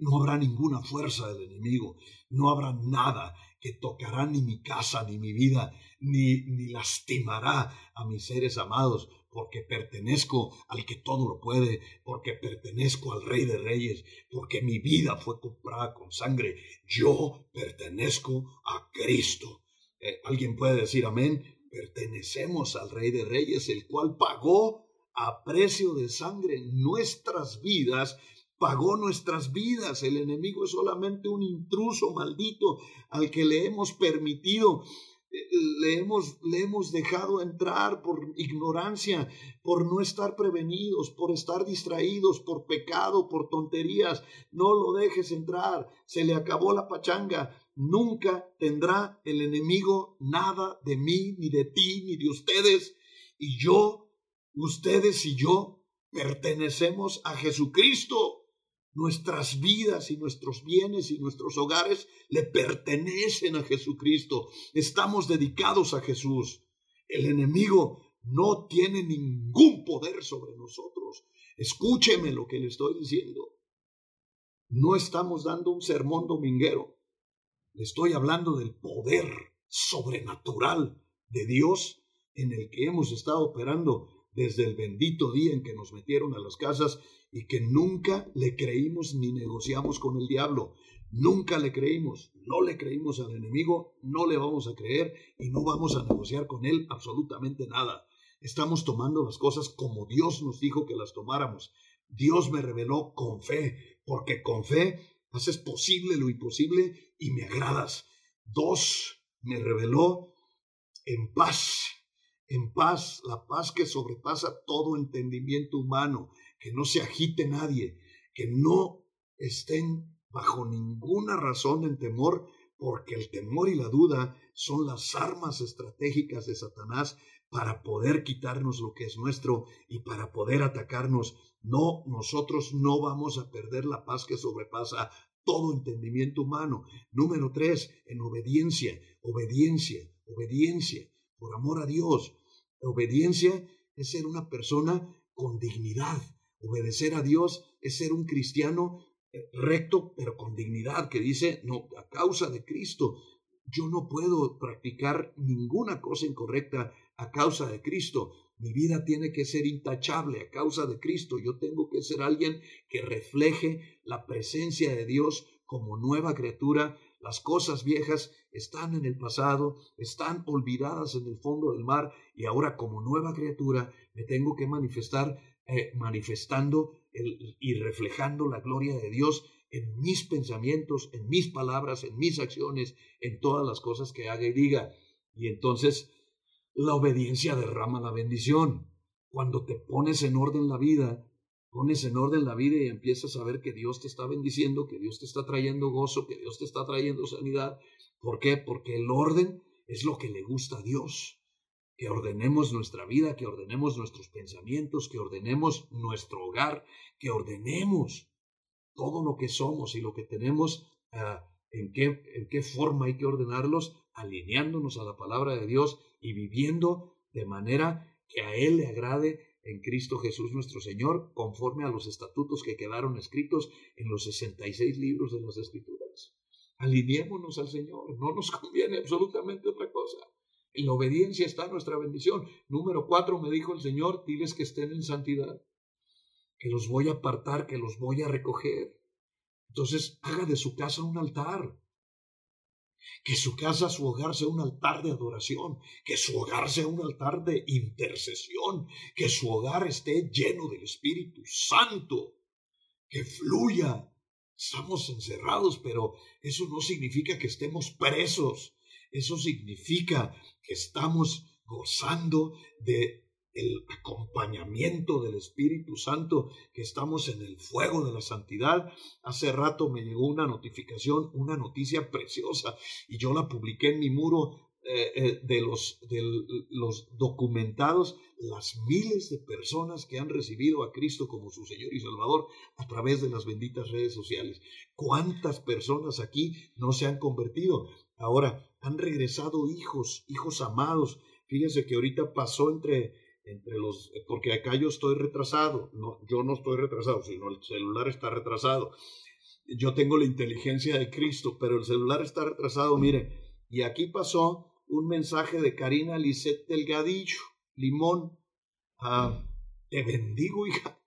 no habrá ninguna fuerza del enemigo, no habrá nada que tocará ni mi casa, ni mi vida, ni, ni lastimará a mis seres amados, porque pertenezco al que todo lo puede, porque pertenezco al Rey de Reyes, porque mi vida fue comprada con sangre. Yo pertenezco a Cristo. Eh, ¿Alguien puede decir amén? Pertenecemos al Rey de Reyes, el cual pagó a precio de sangre nuestras vidas pagó nuestras vidas. El enemigo es solamente un intruso maldito al que le hemos permitido, eh, le hemos, le hemos dejado entrar por ignorancia, por no estar prevenidos, por estar distraídos, por pecado, por tonterías. No lo dejes entrar. Se le acabó la pachanga. Nunca tendrá el enemigo nada de mí, ni de ti, ni de ustedes. Y yo, ustedes y yo, pertenecemos a Jesucristo. Nuestras vidas y nuestros bienes y nuestros hogares le pertenecen a Jesucristo. Estamos dedicados a Jesús. El enemigo no tiene ningún poder sobre nosotros. Escúcheme lo que le estoy diciendo. No estamos dando un sermón dominguero. Le estoy hablando del poder sobrenatural de Dios en el que hemos estado operando desde el bendito día en que nos metieron a las casas y que nunca le creímos ni negociamos con el diablo. Nunca le creímos, no le creímos al enemigo, no le vamos a creer y no vamos a negociar con él absolutamente nada. Estamos tomando las cosas como Dios nos dijo que las tomáramos. Dios me reveló con fe, porque con fe haces posible lo imposible y me agradas. Dos, me reveló en paz, en paz, la paz que sobrepasa todo entendimiento humano que no se agite nadie, que no estén bajo ninguna razón en temor, porque el temor y la duda son las armas estratégicas de Satanás para poder quitarnos lo que es nuestro y para poder atacarnos. No, nosotros no vamos a perder la paz que sobrepasa todo entendimiento humano. Número tres, en obediencia, obediencia, obediencia, por amor a Dios. Obediencia es ser una persona con dignidad, Obedecer a Dios es ser un cristiano eh, recto, pero con dignidad, que dice, no, a causa de Cristo, yo no puedo practicar ninguna cosa incorrecta a causa de Cristo. Mi vida tiene que ser intachable a causa de Cristo. Yo tengo que ser alguien que refleje la presencia de Dios como nueva criatura. Las cosas viejas están en el pasado, están olvidadas en el fondo del mar y ahora como nueva criatura me tengo que manifestar eh, manifestando y reflejando la gloria de Dios en mis pensamientos, en mis palabras, en mis acciones, en todas las cosas que haga y diga. Y entonces la obediencia derrama la bendición. Cuando te pones en orden la vida, pones en orden la vida y empiezas a ver que Dios te está bendiciendo, que Dios te está trayendo gozo, que Dios te está trayendo sanidad. ¿Por qué? Porque el orden es lo que le gusta a Dios que ordenemos nuestra vida, que ordenemos nuestros pensamientos, que ordenemos nuestro hogar, que ordenemos todo lo que somos y lo que tenemos, ah, en, qué, en qué forma hay que ordenarlos, alineándonos a la palabra de Dios y viviendo de manera que a Él le agrade en Cristo Jesús nuestro Señor, conforme a los estatutos que quedaron escritos en los 66 libros de las Escrituras. Alineémonos al Señor, no nos conviene absolutamente otra cosa. En la obediencia está nuestra bendición. Número cuatro, me dijo el Señor, diles que estén en santidad, que los voy a apartar, que los voy a recoger. Entonces, haga de su casa un altar. Que su casa, su hogar sea un altar de adoración, que su hogar sea un altar de intercesión, que su hogar esté lleno del Espíritu Santo, que fluya. Estamos encerrados, pero eso no significa que estemos presos eso significa que estamos gozando de el acompañamiento del Espíritu Santo, que estamos en el fuego de la santidad. Hace rato me llegó una notificación, una noticia preciosa, y yo la publiqué en mi muro eh, eh, de, los, de los documentados las miles de personas que han recibido a Cristo como su Señor y Salvador a través de las benditas redes sociales. ¿Cuántas personas aquí no se han convertido? Ahora han regresado hijos, hijos amados. Fíjense que ahorita pasó entre, entre los, porque acá yo estoy retrasado, no, yo no estoy retrasado, sino el celular está retrasado. Yo tengo la inteligencia de Cristo, pero el celular está retrasado, mire, y aquí pasó un mensaje de Karina Lisette Delgadillo, Limón. Ah, te bendigo, hija.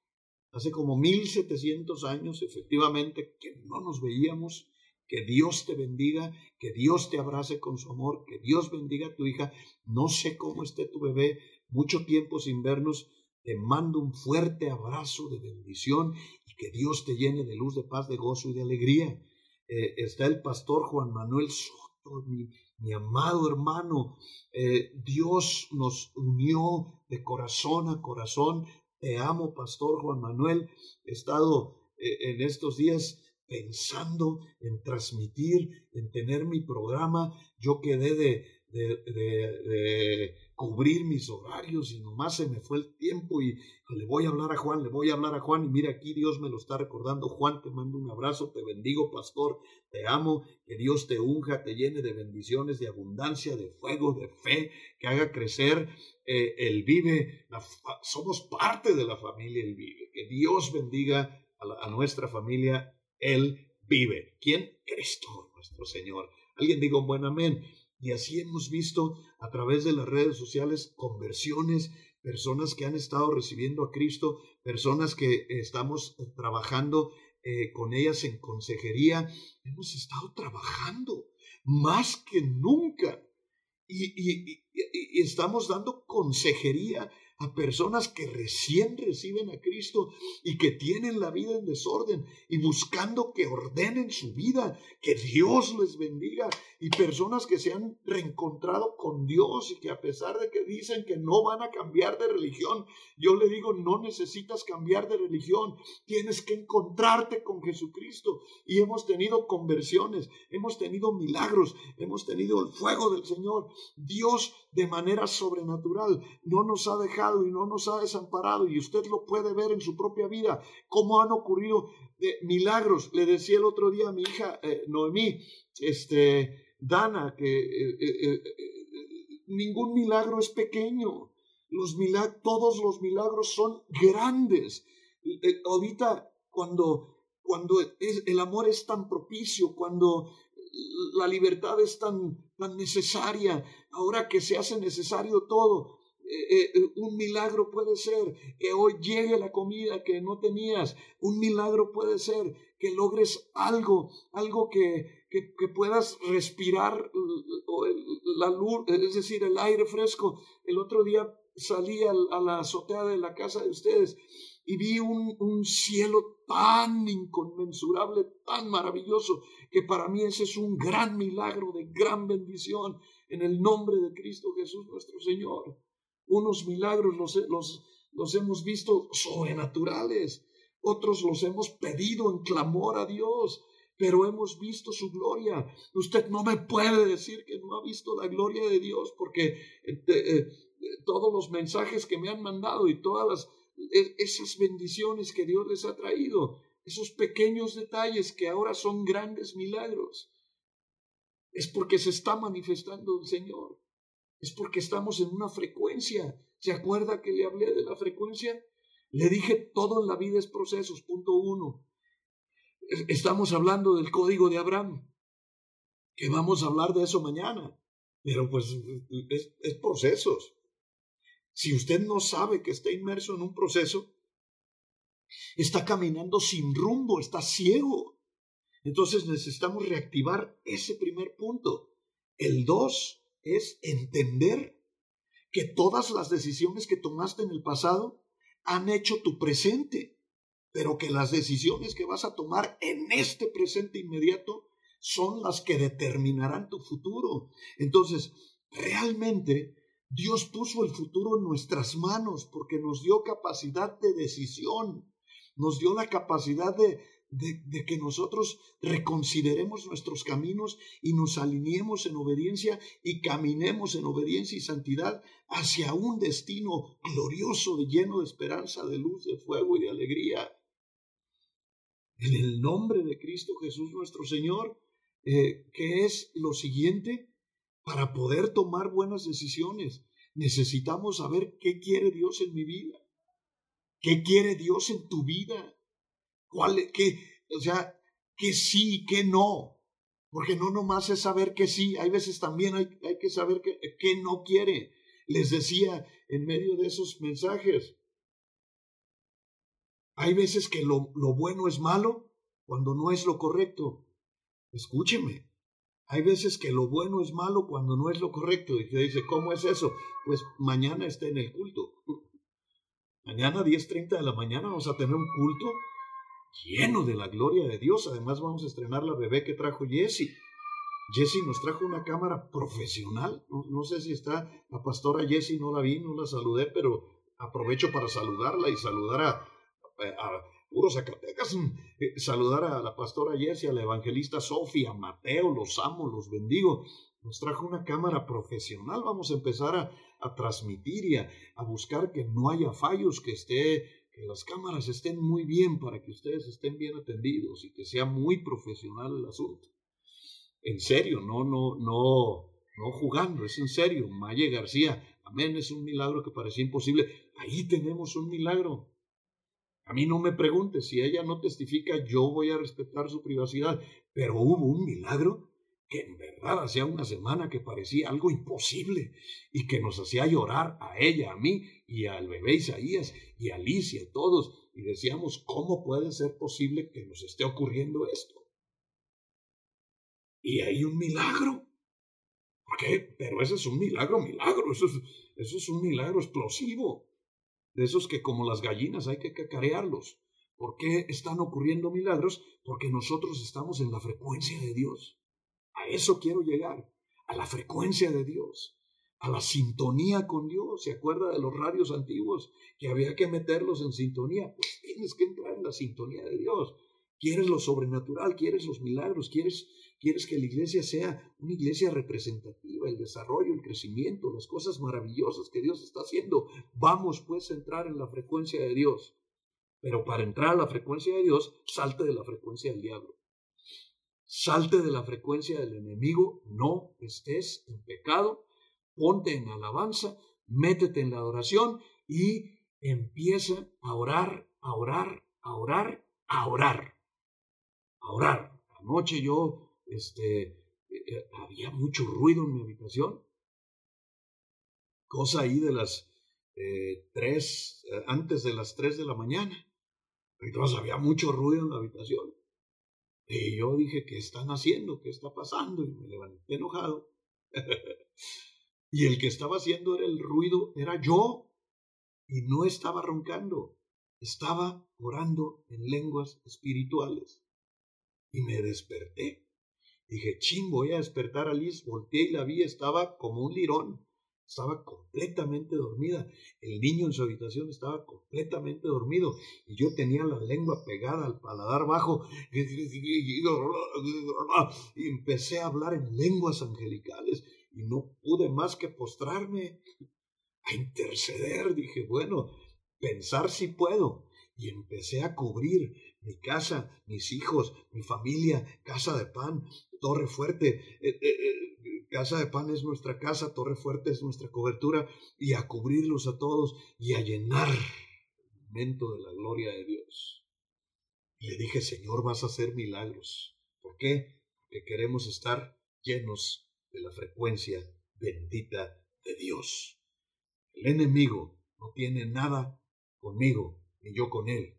Hace como 1700 años, efectivamente, que no nos veíamos. Que Dios te bendiga, que Dios te abrace con su amor, que Dios bendiga a tu hija. No sé cómo esté tu bebé, mucho tiempo sin vernos. Te mando un fuerte abrazo de bendición y que Dios te llene de luz, de paz, de gozo y de alegría. Eh, está el pastor Juan Manuel Soto, mi, amado hermano, eh, Dios nos unió de corazón a corazón. Te amo, Pastor Juan Manuel. He estado eh, en estos días pensando en transmitir, en tener mi programa. Yo quedé de, cubrir mis horarios y nomás se me fue el tiempo y le voy a hablar a Juan, le voy a hablar a Juan y mira aquí Dios me lo está recordando. Juan, te mando un abrazo, te bendigo, pastor, te amo, que Dios te unja, te llene de bendiciones, de abundancia, de fuego, de fe, que haga crecer eh, el vive. somos parte de la familia El Vive. Que Dios bendiga a, a nuestra familia El Vive. ¿Quién? Cristo, nuestro Señor. Alguien diga un buen amén. Y así hemos visto a través de las redes sociales conversiones, personas que han estado recibiendo a Cristo, personas que estamos trabajando eh, con ellas en consejería. Hemos estado trabajando más que nunca y estamos dando consejería a personas que recién reciben a Cristo y que tienen la vida en desorden y buscando que ordenen su vida, que Dios les bendiga y personas que se han reencontrado con Dios y que a pesar de que dicen que no van a cambiar de religión, yo le digo, no necesitas cambiar de religión, tienes que encontrarte con Jesucristo y hemos tenido conversiones, hemos tenido milagros, hemos tenido el fuego del Señor. Dios de manera sobrenatural no nos ha dejado y no nos ha desamparado y usted lo puede ver en su propia vida, cómo han ocurrido eh, milagros. Le decía el otro día a mi hija eh, Noemí, este, Dana, que eh, ningún milagro es pequeño. Los todos los milagros son grandes. ahorita cuando, cuando el amor es tan propicio, cuando la libertad es tan, tan necesaria, ahora que se hace necesario todo, eh, eh, un milagro puede ser que hoy llegue la comida que no tenías. Un milagro puede ser que logres algo, algo que, que, puedas respirar la luz, es decir, el aire fresco. El otro día salí a, la azotea de la casa de ustedes y vi un, cielo tan inconmensurable, tan maravilloso, que para mí ese es un gran milagro de gran bendición en el nombre de Cristo Jesús nuestro Señor unos milagros los, los hemos visto sobrenaturales, otros los hemos pedido en clamor a Dios, pero hemos visto su gloria. Usted no me puede decir que no ha visto la gloria de Dios, porque eh, eh, todos los mensajes que me han mandado y todas las, e, esas bendiciones que Dios les ha traído, esos pequeños detalles que ahora son grandes milagros, es porque se está manifestando el Señor es porque estamos en una frecuencia. ¿Se acuerda que le hablé de la frecuencia? Le dije, todo en la vida es procesos, punto uno. Estamos hablando del código de Abraham, que vamos a hablar de eso mañana, pero pues es, es procesos. Si usted no sabe que está inmerso en un proceso, está caminando sin rumbo, está ciego. Entonces necesitamos reactivar ese primer punto. El dos, es entender que todas las decisiones que tomaste en el pasado han hecho tu presente, pero que las decisiones que vas a tomar en este presente inmediato son las que determinarán tu futuro. Entonces, realmente Dios puso el futuro en nuestras manos porque nos dio capacidad de decisión, nos dio la capacidad de, que nosotros reconsideremos nuestros caminos y nos alineemos en obediencia y caminemos en obediencia y santidad hacia un destino glorioso, lleno de esperanza, de luz, de fuego y de alegría. En el nombre de Cristo Jesús nuestro Señor, eh, que es lo siguiente, para poder tomar buenas decisiones, necesitamos saber qué quiere Dios en mi vida, qué quiere Dios en tu vida cuál, qué, o sea, que sí, que no. Porque no nomás es saber que sí, hay veces también hay, hay que saber que, que no quiere. Les decía en medio de esos mensajes, hay veces que lo, lo bueno es malo cuando no es lo correcto. Escúcheme, hay veces que lo bueno es malo cuando no es lo correcto. Y te dice, ¿cómo es eso? Pues mañana está en el culto. Mañana a 10.30 de la mañana vamos a tener un culto lleno de la gloria de Dios. Además vamos a estrenar la bebé que trajo Jesse. Jesse nos trajo una cámara profesional. No, sé si está la pastora Jessie, no la vi, no la saludé, pero aprovecho para saludarla y saludar a, a, puros Zacatecas, eh, saludar a la pastora Jessie, a la evangelista Sofía, Mateo, los amo, los bendigo. Nos trajo una cámara profesional. Vamos a empezar a, a transmitir y a, a buscar que no haya fallos, que esté que las cámaras estén muy bien para que ustedes estén bien atendidos y que sea muy profesional el asunto. En serio, no, no, no, no jugando, es en serio. Maye García, amén, es un milagro que parecía imposible. Ahí tenemos un milagro. A mí no me pregunte, si ella no testifica, yo voy a respetar su privacidad, pero hubo un milagro que en verdad hacía una semana que parecía algo imposible y que nos hacía llorar a ella, a mí y al bebé Isaías y a Alicia, a todos, y decíamos, ¿cómo puede ser posible que nos esté ocurriendo esto? Y hay un milagro. ¿Por qué? Pero ese es un milagro, milagro, eso es, eso es un milagro explosivo. De esos que como las gallinas hay que cacarearlos. ¿Por qué están ocurriendo milagros? Porque nosotros estamos en la frecuencia de Dios. A eso quiero llegar, a la frecuencia de Dios, a la sintonía con Dios. ¿Se acuerda de los radios antiguos que había que meterlos en sintonía? Pues tienes que entrar en la sintonía de Dios. Quieres lo sobrenatural, quieres los milagros, quieres, quieres que la iglesia sea una iglesia representativa, el desarrollo, el crecimiento, las cosas maravillosas que Dios está haciendo. Vamos pues a entrar en la frecuencia de Dios. Pero para entrar a la frecuencia de Dios, salte de la frecuencia del diablo. Salte de la frecuencia del enemigo, no estés en pecado, ponte en alabanza, métete en la adoración y empieza a orar, a orar, a orar, a orar. A orar. Anoche yo, este, eh, eh, había mucho ruido en mi habitación. Cosa ahí de las eh, tres, antes de las tres de la mañana. Entonces había mucho ruido en la habitación. Y yo dije, ¿qué están haciendo? ¿Qué está pasando? Y me levanté enojado. y el que estaba haciendo era el ruido, era yo. Y no estaba roncando, estaba orando en lenguas espirituales. Y me desperté. Dije, ching, voy a despertar a Liz. Volteé y la vi, estaba como un lirón. Estaba completamente dormida. El niño en su habitación estaba completamente dormido y yo tenía la lengua pegada al paladar bajo y empecé a hablar en lenguas angelicales y no pude más que postrarme a interceder. Dije, bueno, pensar si puedo. Y empecé a cubrir mi casa, mis hijos, mi familia, casa de pan, torre fuerte. Eh, eh, eh, Casa de Pan es nuestra casa, Torre Fuerte es nuestra cobertura, y a cubrirlos a todos y a llenar el momento de la gloria de Dios. Y le dije, Señor, vas a hacer milagros. ¿Por qué? Porque queremos estar llenos de la frecuencia bendita de Dios. El enemigo no tiene nada conmigo, ni yo con él.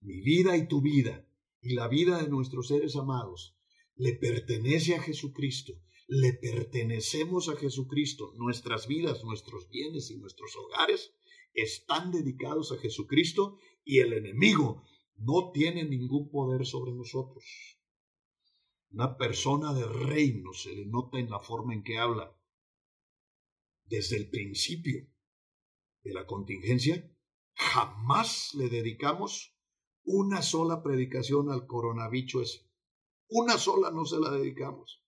Mi vida y tu vida, y la vida de nuestros seres amados, le pertenece a Jesucristo le pertenecemos a Jesucristo. Nuestras vidas, nuestros bienes y nuestros hogares están dedicados a Jesucristo y el enemigo no tiene ningún poder sobre nosotros. Una persona de reino se le nota en la forma en que habla. Desde el principio de la contingencia, jamás le dedicamos una sola predicación al coronavirus Una sola no se la dedicamos.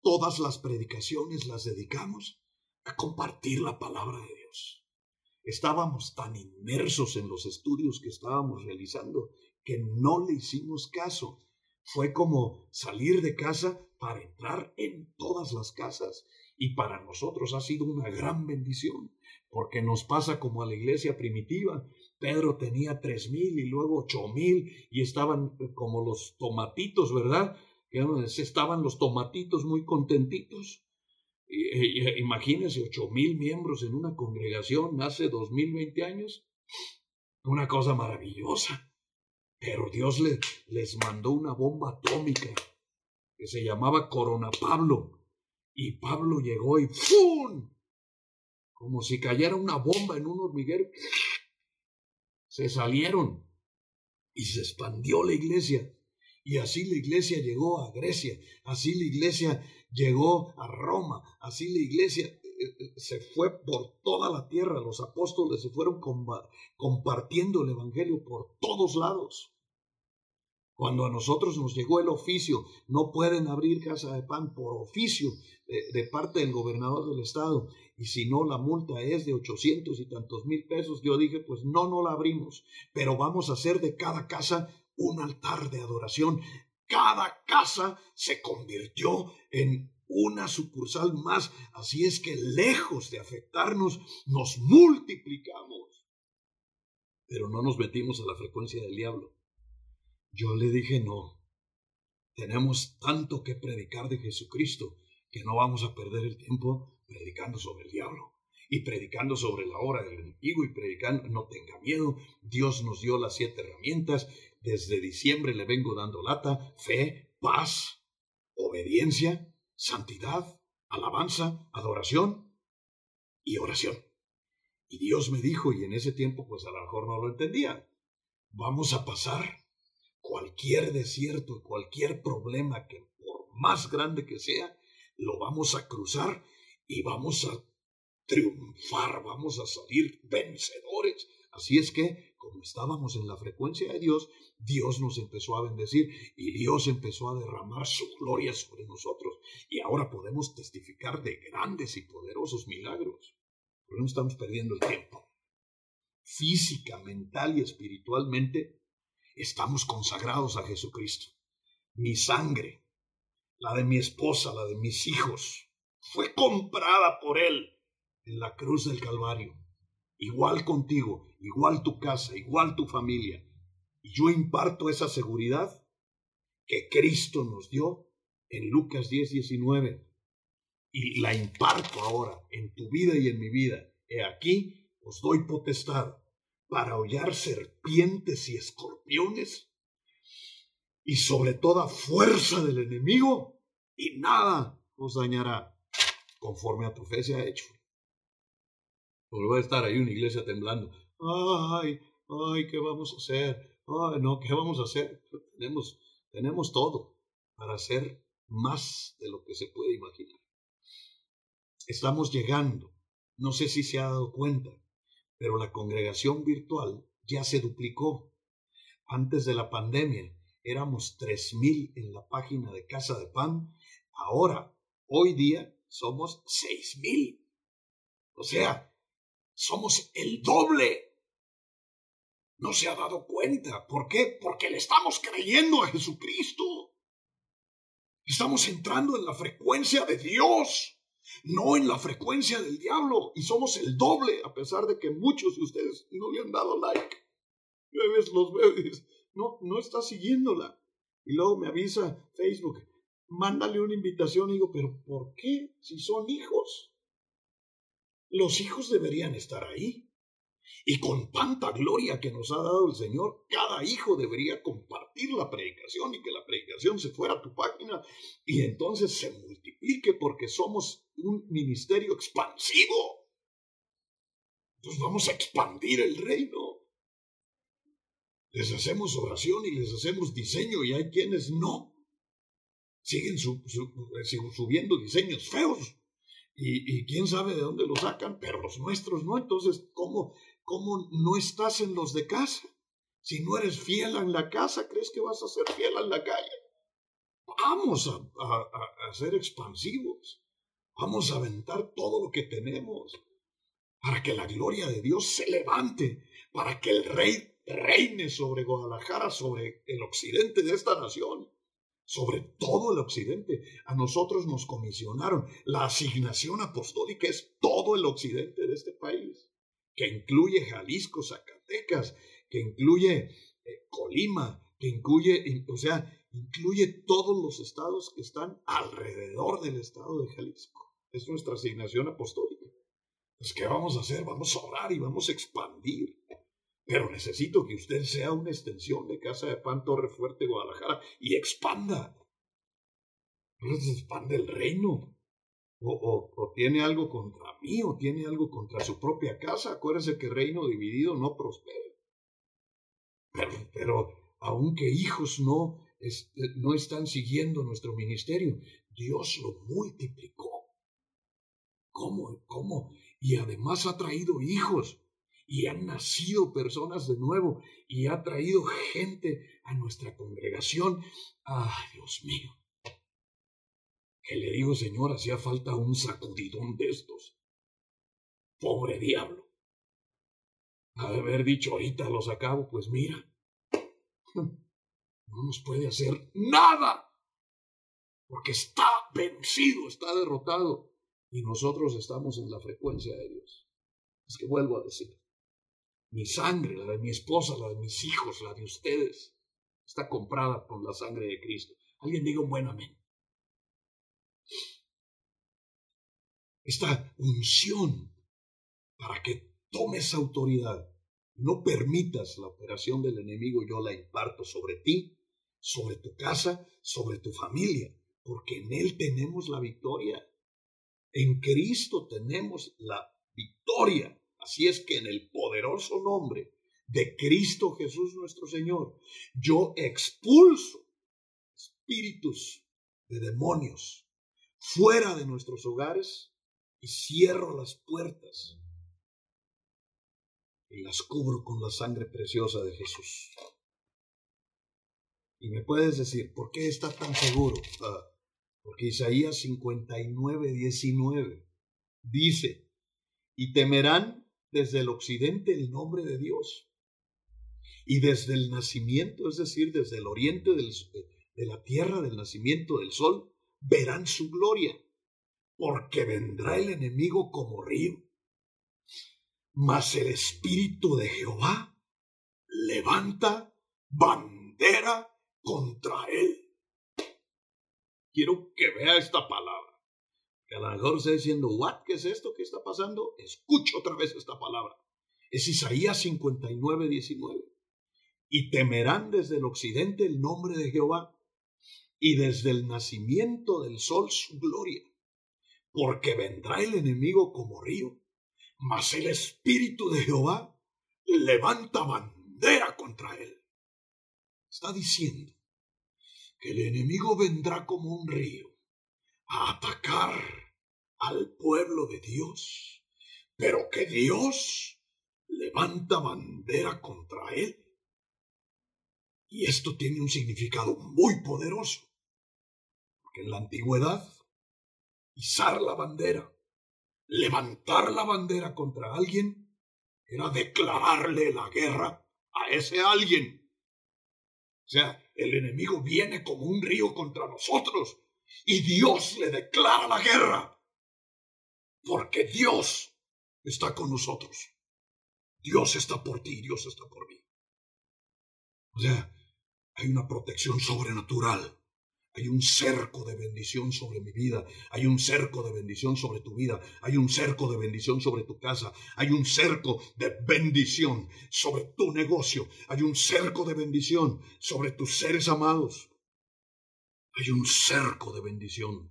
Todas las predicaciones las dedicamos a compartir la palabra de Dios. Estábamos tan inmersos en los estudios que estábamos realizando que no le hicimos caso. Fue como salir de casa para entrar en todas las casas y para nosotros ha sido una gran bendición porque nos pasa como a la iglesia primitiva. Pedro tenía tres mil y luego ocho mil y estaban como los tomatitos, ¿verdad? Estaban los tomatitos muy contentitos. Imagínense ocho mil miembros en una congregación hace dos mil veinte años. Una cosa maravillosa. Pero Dios les mandó una bomba atómica que se llamaba Corona Pablo. Y Pablo llegó y ¡fum! Como si cayera una bomba en un hormiguero. Se salieron y se expandió la iglesia. Y así la iglesia llegó a Grecia, así la iglesia llegó a Roma, así la iglesia eh, eh, se fue por toda la tierra, los apóstoles se fueron compartiendo el Evangelio por todos lados. Cuando a nosotros nos llegó el oficio, no pueden abrir casa de pan por oficio de, parte del gobernador del estado, y si no la multa es de ochocientos y tantos mil pesos, yo dije, pues no, no la abrimos, pero vamos a hacer de cada casa un altar de adoración. Cada casa se convirtió en una sucursal más, así es que lejos de afectarnos, nos multiplicamos. Pero no nos metimos a la frecuencia del diablo yo le dije no. Tenemos tanto que predicar de Jesucristo que no vamos a perder el tiempo predicando sobre el diablo y predicando sobre la hora del enemigo y predicando, no tenga miedo, Dios nos dio las siete herramientas, desde diciembre le vengo dando lata, fe, paz, obediencia, santidad, alabanza, adoración y oración. Y Dios me dijo, y en ese tiempo pues a lo mejor no lo entendía, vamos a pasar cualquier desierto, cualquier problema que por más grande que sea, lo vamos a cruzar y vamos a triunfar, vamos a salir vencedores. Así es que, como estábamos en la frecuencia de Dios, Dios nos empezó a bendecir y Dios empezó a derramar su gloria sobre nosotros. Y ahora podemos testificar de grandes y poderosos milagros. Pero no estamos perdiendo el tiempo. Física, mental y espiritualmente estamos consagrados a Jesucristo. Mi sangre, la de mi esposa, la de mis hijos, fue comprada por Él en la cruz del Calvario. Igual contigo, igual tu casa, igual tu familia. Y yo imparto esa seguridad que Cristo nos dio en Lucas 10, 19. Y la imparto ahora en tu vida y en mi vida. He aquí, os doy potestad para hollar serpientes y escorpiones y sobre toda fuerza del enemigo y nada os dañará conforme a tu fe se ha hecho. Pues voy a estar ahí una iglesia temblando. Ay, ay, ¿qué vamos a hacer? Ay, no, ¿qué vamos a hacer? Tenemos, tenemos todo para hacer más de lo que se puede imaginar. Estamos llegando. No sé si se ha dado cuenta pero la congregación virtual ya se duplicó. Antes de la pandemia éramos tres mil en la página de Casa de Pan. Ahora, hoy día, somos seis mil. O sea, somos el doble. No se ha dado cuenta. ¿Por qué? Porque le estamos creyendo a Jesucristo. Estamos entrando en la frecuencia de Dios no en la frecuencia del diablo, y somos el doble, a pesar de que muchos de ustedes no le han dado like. Yo los veo no, no está siguiéndola. Y luego me avisa Facebook, mándale una invitación. Y digo, pero ¿por qué? Si son hijos. Los hijos deberían estar ahí. Y con tanta gloria que nos ha dado el Señor, cada hijo debería compartir la predicación y que la predicación se fuera a tu página y entonces se multiplique porque somos un ministerio expansivo. Entonces vamos a expandir el reino. Les hacemos oración y les hacemos diseño y hay quienes no. Siguen subiendo diseños feos. Y, y, quién sabe de dónde lo sacan, pero los nuestros no. Entonces, ¿cómo, ¿cómo no estás en los de casa? Si no eres fiel en la casa, ¿crees que vas a ser fiel en la calle? Vamos a, a, a ser expansivos. Vamos a aventar todo lo que tenemos para que la gloria de Dios se levante, para que el rey reine sobre Guadalajara, sobre el occidente de esta nación, sobre todo el occidente. A nosotros nos comisionaron. La asignación apostólica es todo el occidente de este país, que incluye Jalisco, Zacatecas, que incluye eh, Colima, que incluye, o sea, incluye todos los estados que están alrededor del estado de Jalisco. Es nuestra asignación apostólica. Pues, ¿qué vamos a hacer? Vamos a orar y vamos a expandir. Pero necesito que usted sea una extensión de Casa de Pan Torre Fuerte Guadalajara y expanda. No expande el reino. O, o, tiene algo contra mí, o tiene algo contra su propia casa. Acuérdese que reino dividido no prospera. Pero, aunque hijos no, no están siguiendo nuestro ministerio, Dios lo multiplicó. ¿Cómo? ¿Cómo? Y además ha traído hijos y han nacido personas de nuevo y ha traído gente a nuestra congregación. ¡Ah, Dios mío! Que le digo, Señor, hacía falta un sacudidón de estos. Pobre diablo. Ha de haber dicho ahorita los acabo, pues mira, no nos puede hacer nada, porque está vencido, está derrotado, y nosotros estamos en la frecuencia de Dios. Es que vuelvo a decir, mi sangre, la de mi esposa, la de mis hijos, la de ustedes, está comprada con la sangre de Cristo. Alguien diga un buen amén. Esta unción para que tomes autoridad, no permitas la operación del enemigo, yo la imparto sobre ti, sobre tu casa, sobre tu familia, porque en Él tenemos la victoria. En Cristo tenemos la victoria. Así es que en el poderoso nombre de Cristo Jesús nuestro Señor, yo expulso espíritus de demonios fuera de nuestros hogares y cierro las puertas y las cubro con la sangre preciosa de Jesús. Y me puedes decir, ¿por qué está tan seguro? Ah, porque Isaías 59, 19 dice, y temerán desde el occidente el nombre de Dios. Y desde el nacimiento, es decir, desde el oriente de la tierra, del nacimiento del sol, verán su gloria, porque vendrá el enemigo como río. Mas el Espíritu de Jehová levanta bandera contra él. Quiero que vea esta palabra que a lo mejor está diciendo, ¿what? ¿Qué es esto? ¿Qué está pasando? Escucha otra vez esta palabra. Es Isaías 59, 19. Y temerán desde el occidente el nombre de Jehová y desde el nacimiento del sol su gloria, porque vendrá el enemigo como río, mas el espíritu de Jehová levanta bandera contra él. Está diciendo que el enemigo vendrá como un río a atacar al pueblo de Dios, pero que Dios levanta bandera contra él. Y esto tiene un significado muy poderoso, porque en la antigüedad, izar la bandera, levantar la bandera contra alguien, era declararle la guerra a ese alguien. O sea, el enemigo viene como un río contra nosotros y Dios le declara la guerra. Porque Dios está con nosotros. Dios está por ti, Dios está por mí. O sea, hay una protección sobrenatural. Hay un cerco de bendición sobre mi vida. Hay un cerco de bendición sobre tu vida. Hay un cerco de bendición sobre tu casa. Hay un cerco de bendición sobre tu negocio. Hay un cerco de bendición sobre tus seres amados. Hay un cerco de bendición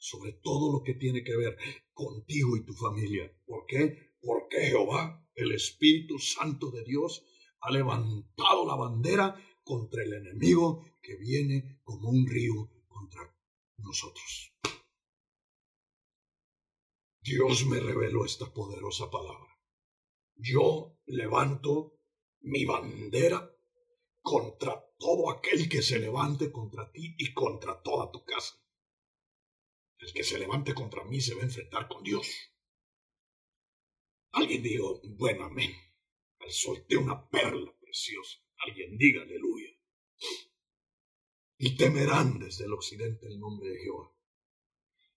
sobre todo lo que tiene que ver contigo y tu familia. ¿Por qué? Porque Jehová, el Espíritu Santo de Dios, ha levantado la bandera contra el enemigo que viene como un río contra nosotros. Dios me reveló esta poderosa palabra. Yo levanto mi bandera contra todo aquel que se levante contra ti y contra toda tu casa. El que se levante contra mí se va a enfrentar con Dios. Alguien dijo, bueno, amén. Al solté una perla preciosa. Alguien diga, aleluya. Y temerán desde el occidente el nombre de Jehová.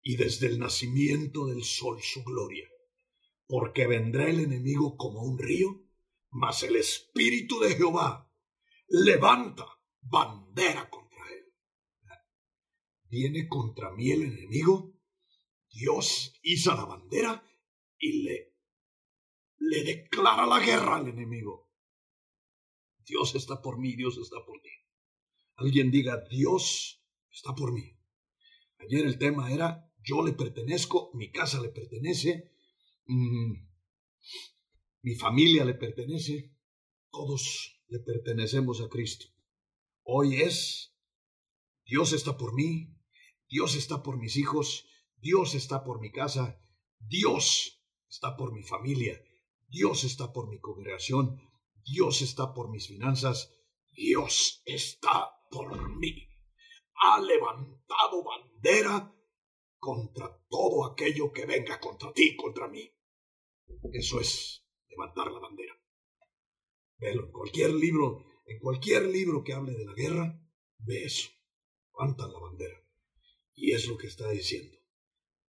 Y desde el nacimiento del sol su gloria. Porque vendrá el enemigo como un río, mas el espíritu de Jehová levanta bandera contra él. Viene contra mí el enemigo, Dios hizo la bandera y le, le declara la guerra al enemigo. Dios está por mí, Dios está por ti. Alguien diga, Dios está por mí. Ayer el tema era, yo le pertenezco, mi casa le pertenece, mm, mi familia le pertenece, todos le pertenecemos a Cristo. Hoy es, Dios está por mí, Dios está por mis hijos, Dios está por mi casa, Dios está por mi familia, Dios está por mi congregación, Dios está por mis finanzas, Dios está por mí. Ha levantado bandera contra todo aquello que venga contra ti, contra mí. Eso es levantar la bandera. Velo en cualquier libro, en cualquier libro que hable de la guerra, ve eso. Levantan la bandera. Y es lo que está diciendo.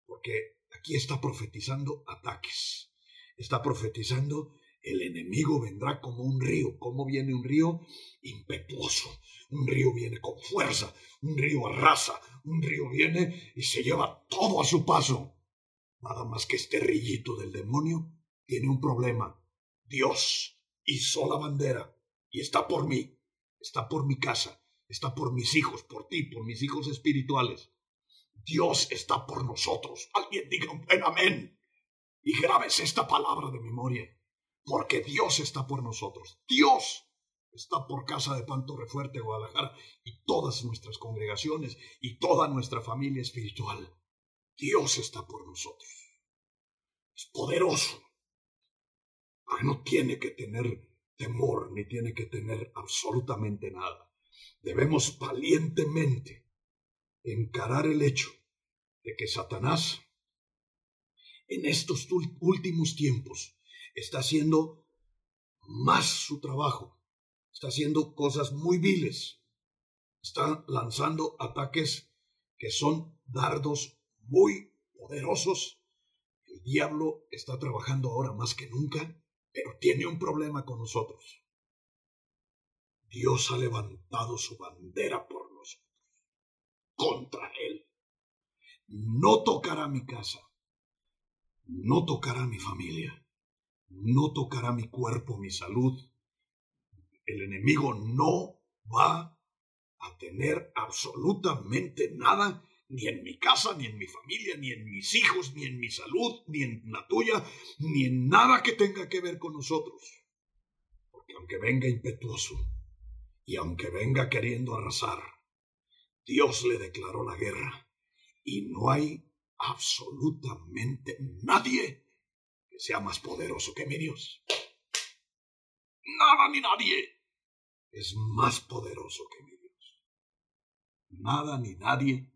Porque aquí está profetizando ataques. Está profetizando el enemigo vendrá como un río. ¿Cómo viene un río? Impetuoso. Un río viene con fuerza. Un río arrasa. Un río viene y se lleva todo a su paso. Nada más que este rillito del demonio tiene un problema. Dios hizo la bandera y está por mí. Está por mi casa. Está por mis hijos, por ti, por mis hijos espirituales. Dios está por nosotros. Alguien diga un buen amén. Y grabes esta palabra de memoria porque Dios está por nosotros. Dios está por Casa de Pan Fuerte, Guadalajara, y todas nuestras congregaciones y toda nuestra familia espiritual. Dios está por nosotros. Es poderoso. no tiene que tener temor ni tiene que tener absolutamente nada. Debemos valientemente encarar el hecho de que Satanás en estos últimos tiempos está haciendo más su trabajo, está haciendo cosas muy viles, está lanzando ataques que son dardos muy poderosos. El diablo está trabajando ahora más que nunca, pero tiene un problema con nosotros. Dios ha levantado su bandera por nosotros, contra él. No tocará mi casa, no tocará mi familia no tocará mi cuerpo, mi salud. El enemigo no va a tener absolutamente nada, ni en mi casa, ni en mi familia, ni en mis hijos, ni en mi salud, ni en la tuya, ni en nada que tenga que ver con nosotros. Porque aunque venga impetuoso y aunque venga queriendo arrasar, Dios le declaró la guerra y no hay absolutamente nadie sea más poderoso que mi Dios. Nada ni nadie es más poderoso que mi Dios. Nada ni nadie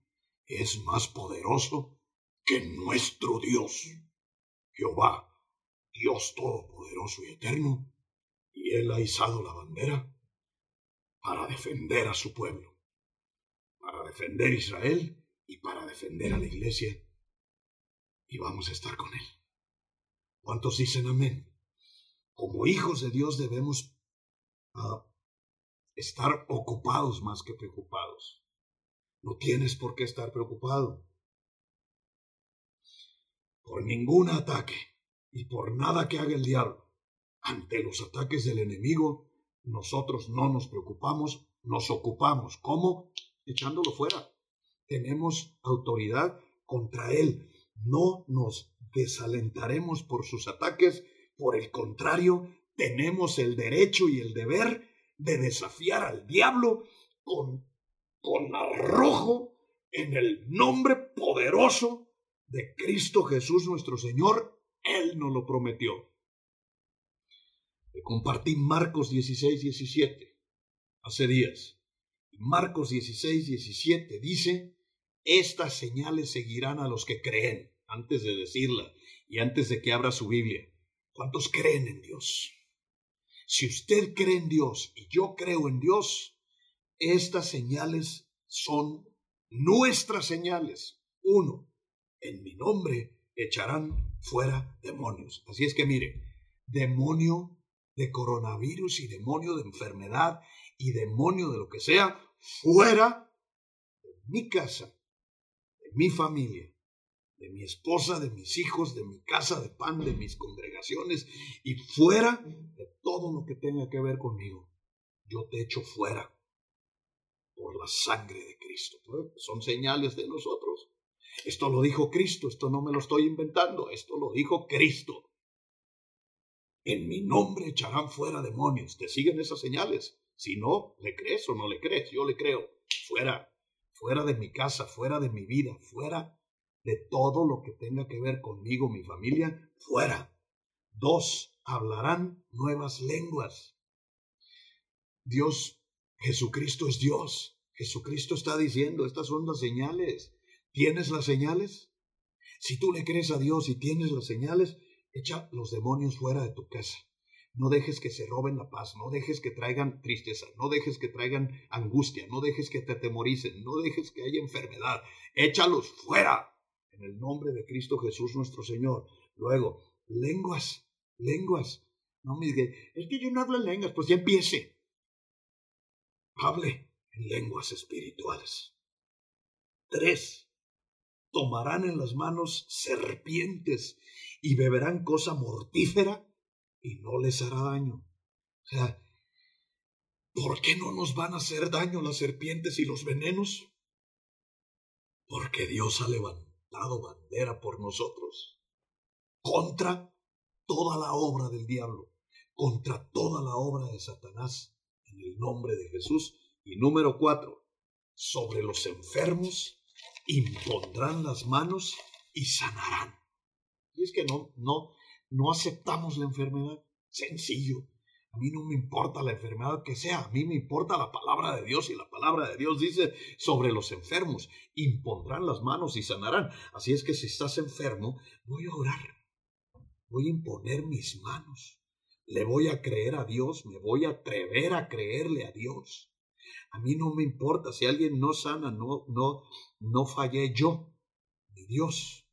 es más poderoso que nuestro Dios. Jehová, Dios todopoderoso y eterno, y Él ha izado la bandera para defender a su pueblo, para defender Israel y para defender a la iglesia, y vamos a estar con Él. ¿Cuántos dicen amén? Como hijos de Dios debemos ah, estar ocupados más que preocupados. No tienes por qué estar preocupado. Por ningún ataque y por nada que haga el diablo. Ante los ataques del enemigo, nosotros no nos preocupamos, nos ocupamos. ¿Cómo? Echándolo fuera. Tenemos autoridad contra él. No nos desalentaremos por sus ataques, por el contrario, tenemos el derecho y el deber de desafiar al diablo con, con arrojo en el nombre poderoso de Cristo Jesús nuestro Señor. Él nos lo prometió. Le compartí Marcos 16, 17. hace días. Marcos 16, 17 dice, estas señales seguirán a los que creen, antes de decirla y antes de que abra su Biblia. ¿Cuántos creen en Dios? Si usted cree en Dios y yo creo en Dios, estas señales son nuestras señales. Uno, en mi nombre echarán fuera demonios. Así es que mire, demonio de coronavirus y demonio de enfermedad y demonio de lo que sea, fuera de mi casa, de mi familia, de mi esposa, de mis hijos, de mi casa de pan, de mis congregaciones y fuera de todo lo que tenga que ver conmigo. Yo te echo fuera por la sangre de Cristo. Son señales de nosotros. Esto lo dijo Cristo, esto no me lo estoy inventando, esto lo dijo Cristo. En mi nombre echarán fuera demonios. ¿Te siguen esas señales? Si no, ¿le crees o no le crees? Yo le creo. Fuera, fuera de mi casa, fuera de mi vida, fuera de todo lo que tenga que ver conmigo, mi familia, fuera. Dos, hablarán nuevas lenguas. Dios, Jesucristo es Dios. Jesucristo está diciendo, estas son las señales. ¿Tienes las señales? Si tú le crees a Dios y tienes las señales, echa los demonios fuera de tu casa. No dejes que se roben la paz, no dejes que traigan tristeza, no dejes que traigan angustia, no dejes que te atemoricen, no dejes que haya enfermedad. Échalos fuera en el nombre de Cristo Jesús nuestro Señor. Luego, lenguas, lenguas. No me digas, es que yo no hablo en lenguas, pues ya empiece. Hable en lenguas espirituales. Tres, tomarán en las manos serpientes y beberán cosa mortífera y no les hará daño. O sea, ¿por qué no nos van a hacer daño las serpientes y los venenos? Porque Dios ha levantado bandera por nosotros contra toda la obra del diablo, contra toda la obra de Satanás, en el nombre de Jesús. Y número cuatro, sobre los enfermos impondrán las manos y sanarán. Y es que no, no, no aceptamos la enfermedad. Sencillo. A mí no me importa la enfermedad que sea, a mí me importa la palabra de Dios y la palabra de Dios dice sobre los enfermos, impondrán las manos y sanarán. Así es que si estás enfermo, voy a orar, voy a imponer mis manos, le voy a creer a Dios, me voy a atrever a creerle a Dios. A mí no me importa si alguien no sana, no, no, no fallé yo, ni Dios.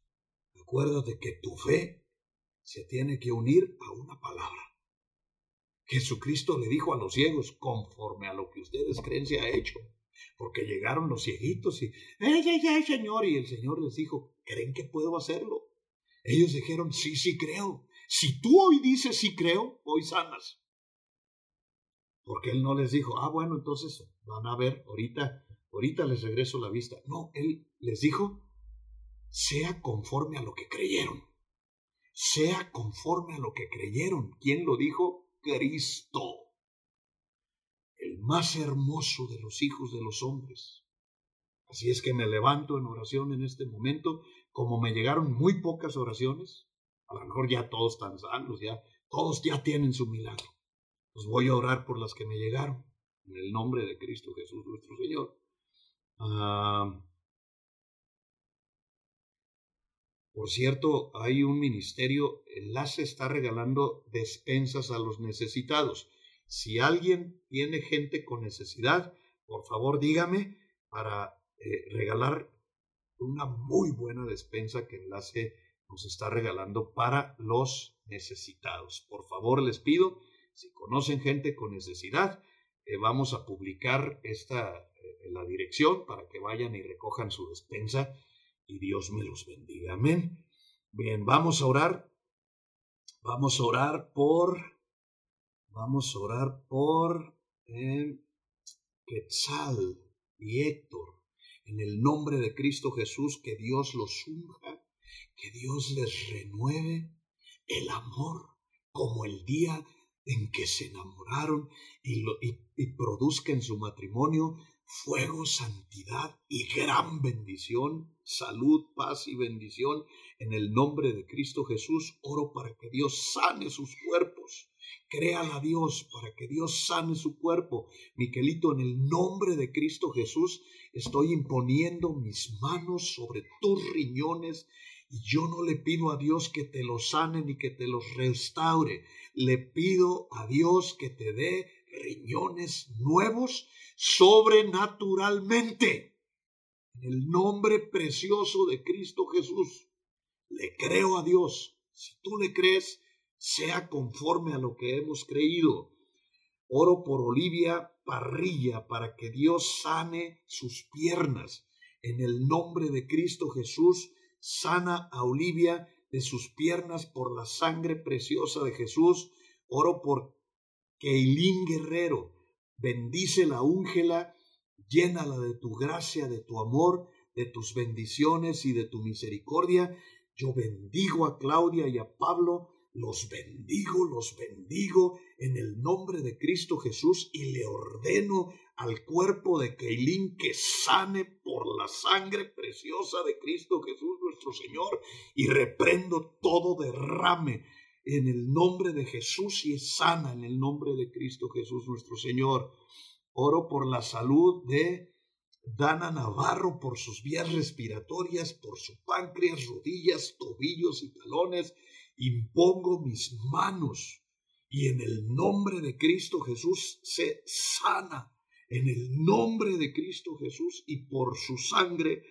Acuérdate que tu fe se tiene que unir a una palabra. Jesucristo le dijo a los ciegos, conforme a lo que ustedes creen se ha hecho. Porque llegaron los cieguitos y, ¡ay, ay, ay, Señor! Y el Señor les dijo, ¿creen que puedo hacerlo? Ellos dijeron, sí, sí creo. Si tú hoy dices sí creo, hoy sanas. Porque Él no les dijo, ah, bueno, entonces van a ver, ahorita, ahorita les regreso la vista. No, Él les dijo, sea conforme a lo que creyeron. Sea conforme a lo que creyeron. ¿Quién lo dijo? Cristo, el más hermoso de los hijos de los hombres. Así es que me levanto en oración en este momento, como me llegaron muy pocas oraciones, a lo mejor ya todos están sanos, ya todos ya tienen su milagro. Pues voy a orar por las que me llegaron, en el nombre de Cristo Jesús nuestro Señor. Ah, Por cierto, hay un ministerio, Enlace está regalando despensas a los necesitados. Si alguien tiene gente con necesidad, por favor dígame para eh, regalar una muy buena despensa que Enlace nos está regalando para los necesitados. Por favor, les pido, si conocen gente con necesidad, eh, vamos a publicar esta, eh, la dirección para que vayan y recojan su despensa y Dios me los bendiga. Amén. Bien, vamos a orar. Vamos a orar por, vamos a orar por eh, Quetzal y Héctor. En el nombre de Cristo Jesús, que Dios los unja, que Dios les renueve el amor como el día en que se enamoraron y, y, y produzca en su matrimonio fuego, santidad y gran bendición, salud, paz y bendición. En el nombre de Cristo Jesús, oro para que Dios sane sus cuerpos. Créala a Dios para que Dios sane su cuerpo. Miquelito, en el nombre de Cristo Jesús, estoy imponiendo mis manos sobre tus riñones y yo no le pido a Dios que te los sane ni que te los restaure. Le pido a Dios que te dé riñones nuevos sobrenaturalmente. En el nombre precioso de Cristo Jesús, le creo a Dios. Si tú le crees, sea conforme a lo que hemos creído. Oro por Olivia Parrilla para que Dios sane sus piernas. En el nombre de Cristo Jesús, sana a Olivia de sus piernas por la sangre preciosa de Jesús. Oro por Keilín Guerrero, bendice la úngela, llénala de tu gracia, de tu amor, de tus bendiciones y de tu misericordia. Yo bendigo a Claudia y a Pablo, los bendigo, los bendigo en el nombre de Cristo Jesús y le ordeno al cuerpo de Keilín que sane por la sangre preciosa de Cristo Jesús nuestro Señor y reprendo todo derrame en el nombre de Jesús y es sana en el nombre de Cristo Jesús nuestro Señor. Oro por la salud de Dana Navarro, por sus vías respiratorias, por su páncreas, rodillas, tobillos y talones. Impongo mis manos y en el nombre de Cristo Jesús se sana. En el nombre de Cristo Jesús y por su sangre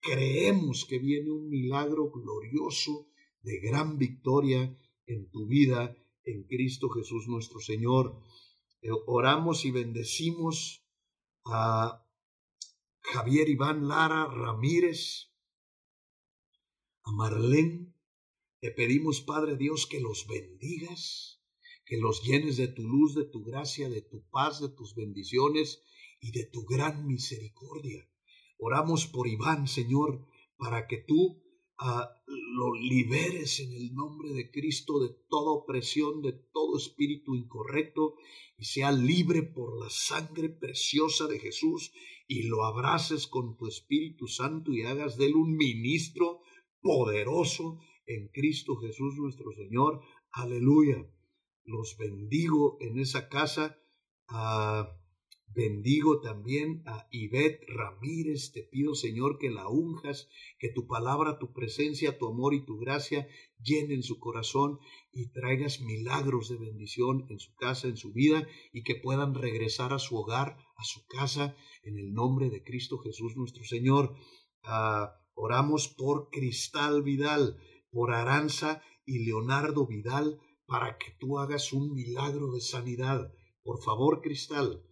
creemos que viene un milagro glorioso de gran victoria en tu vida en Cristo Jesús nuestro Señor. Eh, oramos y bendecimos a Javier Iván Lara Ramírez, a Marlene. Te pedimos, Padre Dios, que los bendigas, que los llenes de tu luz, de tu gracia, de tu paz, de tus bendiciones y de tu gran misericordia. Oramos por Iván, Señor, para que tú lo liberes en el nombre de Cristo de toda opresión, de todo espíritu incorrecto y sea libre por la sangre preciosa de Jesús y lo abraces con tu Espíritu Santo y hagas de él un ministro poderoso en Cristo Jesús nuestro Señor. Aleluya. Los bendigo en esa casa. Bendigo también a Ivette Ramírez. Te pido, Señor, que la unjas, que tu palabra, tu presencia, tu amor y tu gracia llenen su corazón y traigas milagros de bendición en su casa, en su vida, y que puedan regresar a su hogar, a su casa, en el nombre de Cristo Jesús nuestro Señor. Ah, oramos por Cristal Vidal, por Aranza y Leonardo Vidal, para que tú hagas un milagro de sanidad. Por favor, Cristal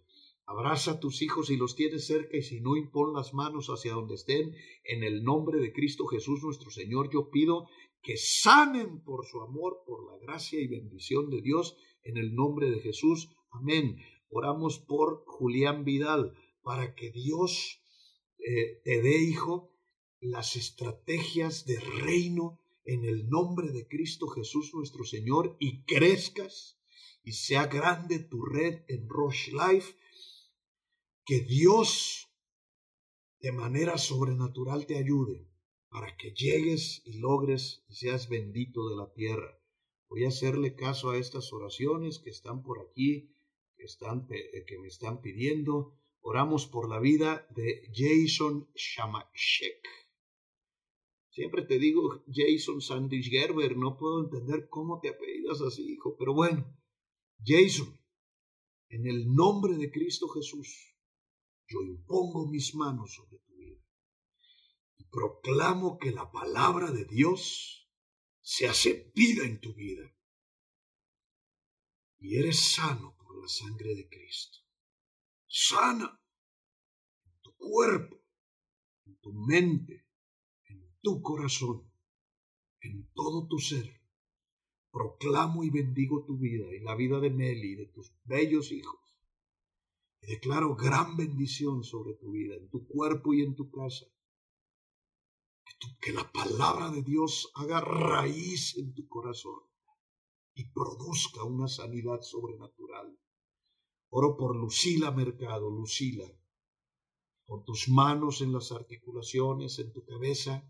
Abraza a tus hijos y los tienes cerca y si no impon las manos hacia donde estén. En el nombre de Cristo Jesús nuestro Señor yo pido que sanen por su amor, por la gracia y bendición de Dios. En el nombre de Jesús. Amén. Oramos por Julián Vidal para que Dios eh, te dé, hijo, las estrategias de reino en el nombre de Cristo Jesús nuestro Señor y crezcas y sea grande tu red en Roche Life que Dios de manera sobrenatural te ayude para que llegues y logres y seas bendito de la tierra. Voy a hacerle caso a estas oraciones que están por aquí, que, están, eh, que me están pidiendo. Oramos por la vida de Jason Shamashek. Siempre te digo Jason Sandich Gerber, no puedo entender cómo te apellidas así, hijo, pero bueno, Jason, en el nombre de Cristo Jesús, yo impongo mis manos sobre tu vida y proclamo que la palabra de Dios se hace vida en tu vida. Y eres sano por la sangre de Cristo. Sana en tu cuerpo, en tu mente, en tu corazón, en todo tu ser. Proclamo y bendigo tu vida y la vida de Nelly y de tus bellos hijos declaro gran bendición sobre tu vida, en tu cuerpo y en tu casa. Que, la palabra de Dios haga raíz en tu corazón y produzca una sanidad sobrenatural. Oro por Lucila Mercado, Lucila. Pon tus manos en las articulaciones, en tu cabeza,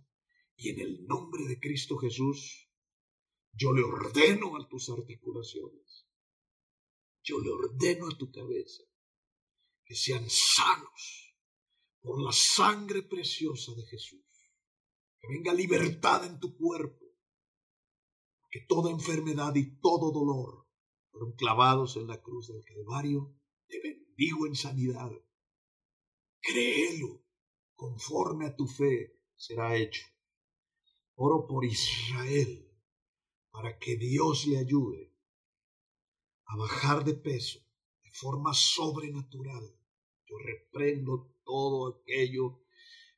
y en el nombre de Cristo Jesús, yo le ordeno a tus articulaciones, yo le ordeno a tu cabeza, que sean sanos por la sangre preciosa de Jesús. Que venga libertad en tu cuerpo. Que toda enfermedad y todo dolor fueron clavados en la cruz del Calvario. Te bendigo en sanidad. Créelo. Conforme a tu fe será hecho. Oro por Israel para que Dios le ayude a bajar de peso forma sobrenatural. Yo reprendo todo aquello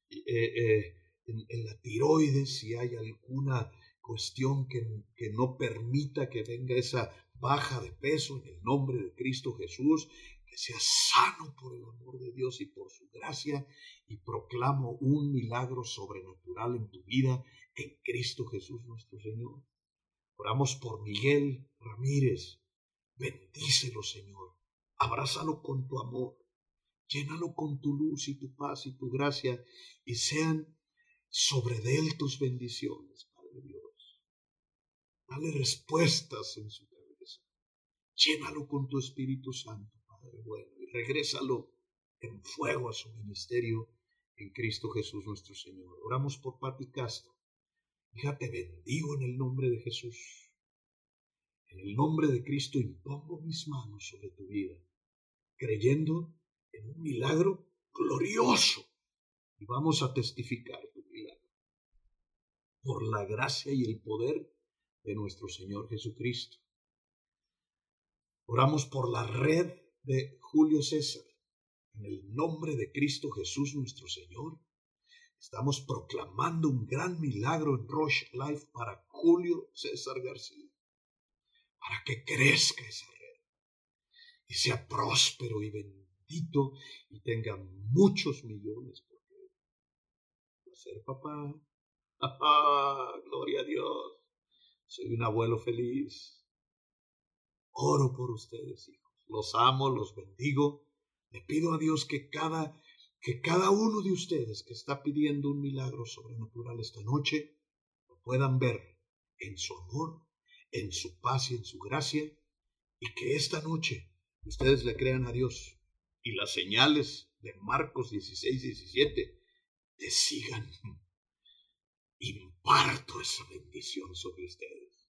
eh, eh, en, la tiroides, si hay alguna cuestión que, que no permita que venga esa baja de peso en el nombre de Cristo Jesús, que sea sano por el amor de Dios y por su gracia, y proclamo un milagro sobrenatural en tu vida en Cristo Jesús nuestro Señor. Oramos por Miguel Ramírez. Bendícelo, Señor. Abrázalo con tu amor. Llénalo con tu luz y tu paz y tu gracia y sean sobre él tus bendiciones, Padre Dios. Dale respuestas en su cabeza. Llénalo con tu Espíritu Santo, Padre bueno, y regrésalo en fuego a su ministerio en Cristo Jesús nuestro Señor. Oramos por Pati Castro. Hija, te bendigo en el nombre de Jesús. En el nombre de Cristo impongo mis manos sobre tu vida, creyendo en un milagro glorioso. Y vamos a testificar tu milagro. Por la gracia y el poder de nuestro Señor Jesucristo. Oramos por la red de Julio César. En el nombre de Cristo Jesús nuestro Señor. Estamos proclamando un gran milagro en Roche Life para Julio César García. Para que crezca esa red y sea próspero y bendito y tenga muchos millones porque va a ser papá. Gloria a Dios. Soy un abuelo feliz. Oro por ustedes, hijos. Los amo, los bendigo. Le pido a Dios que cada que cada uno de ustedes que está pidiendo un milagro sobrenatural esta noche lo puedan ver en su amor, en su paz y en su gracia, y que esta noche ustedes le crean a Dios y las señales de Marcos 16, 17 te sigan. Imparto esa bendición sobre ustedes.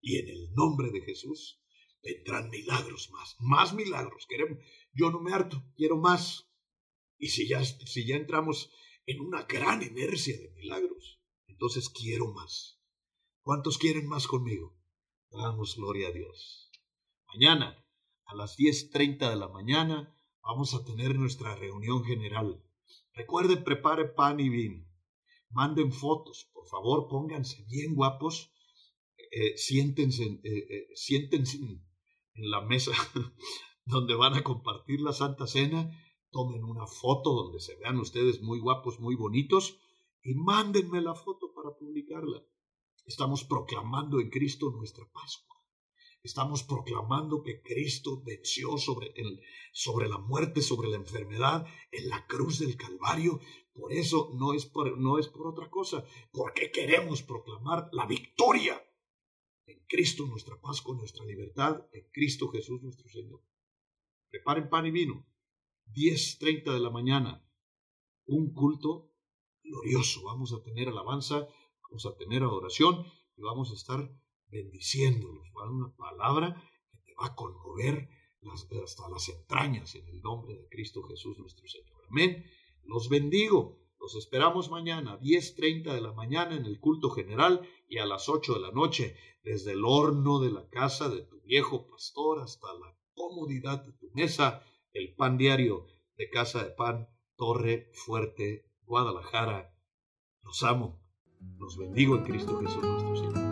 Y en el nombre de Jesús vendrán milagros más, más milagros. Queremos, yo no me harto, quiero más. Y si ya, si ya entramos en una gran inercia de milagros, entonces quiero más. ¿Cuántos quieren más conmigo? Damos gloria a Dios. Mañana, a las 10.30 de la mañana, vamos a tener nuestra reunión general. Recuerden, prepare pan y vino. Manden fotos, por favor, pónganse bien guapos. Eh, siéntense, eh, eh, siéntense en la mesa donde van a compartir la Santa Cena. Tomen una foto donde se vean ustedes muy guapos, muy bonitos y mándenme la foto para publicarla. Estamos proclamando en Cristo nuestra Pascua. Estamos proclamando que Cristo venció sobre, el, sobre la muerte, sobre la enfermedad, en la cruz del Calvario. Por eso no es por, no es por otra cosa, porque queremos proclamar la victoria en Cristo nuestra paz con nuestra libertad, en Cristo Jesús nuestro Señor. Preparen pan y vino. 10.30 de la mañana. Un culto glorioso. Vamos a tener alabanza, vamos a tener adoración y vamos a estar bendiciéndolos. Va una palabra que te va a conmover hasta las entrañas en el nombre de Cristo Jesús nuestro Señor. Amén. Los bendigo. Los esperamos mañana, 10.30 de la mañana en el culto general y a las 8 de la noche, desde el horno de la casa de tu viejo pastor hasta la comodidad de tu mesa, el pan diario de Casa de Pan, Torre Fuerte, Guadalajara. Los amo. Los bendigo en Cristo Jesús nuestro Señor.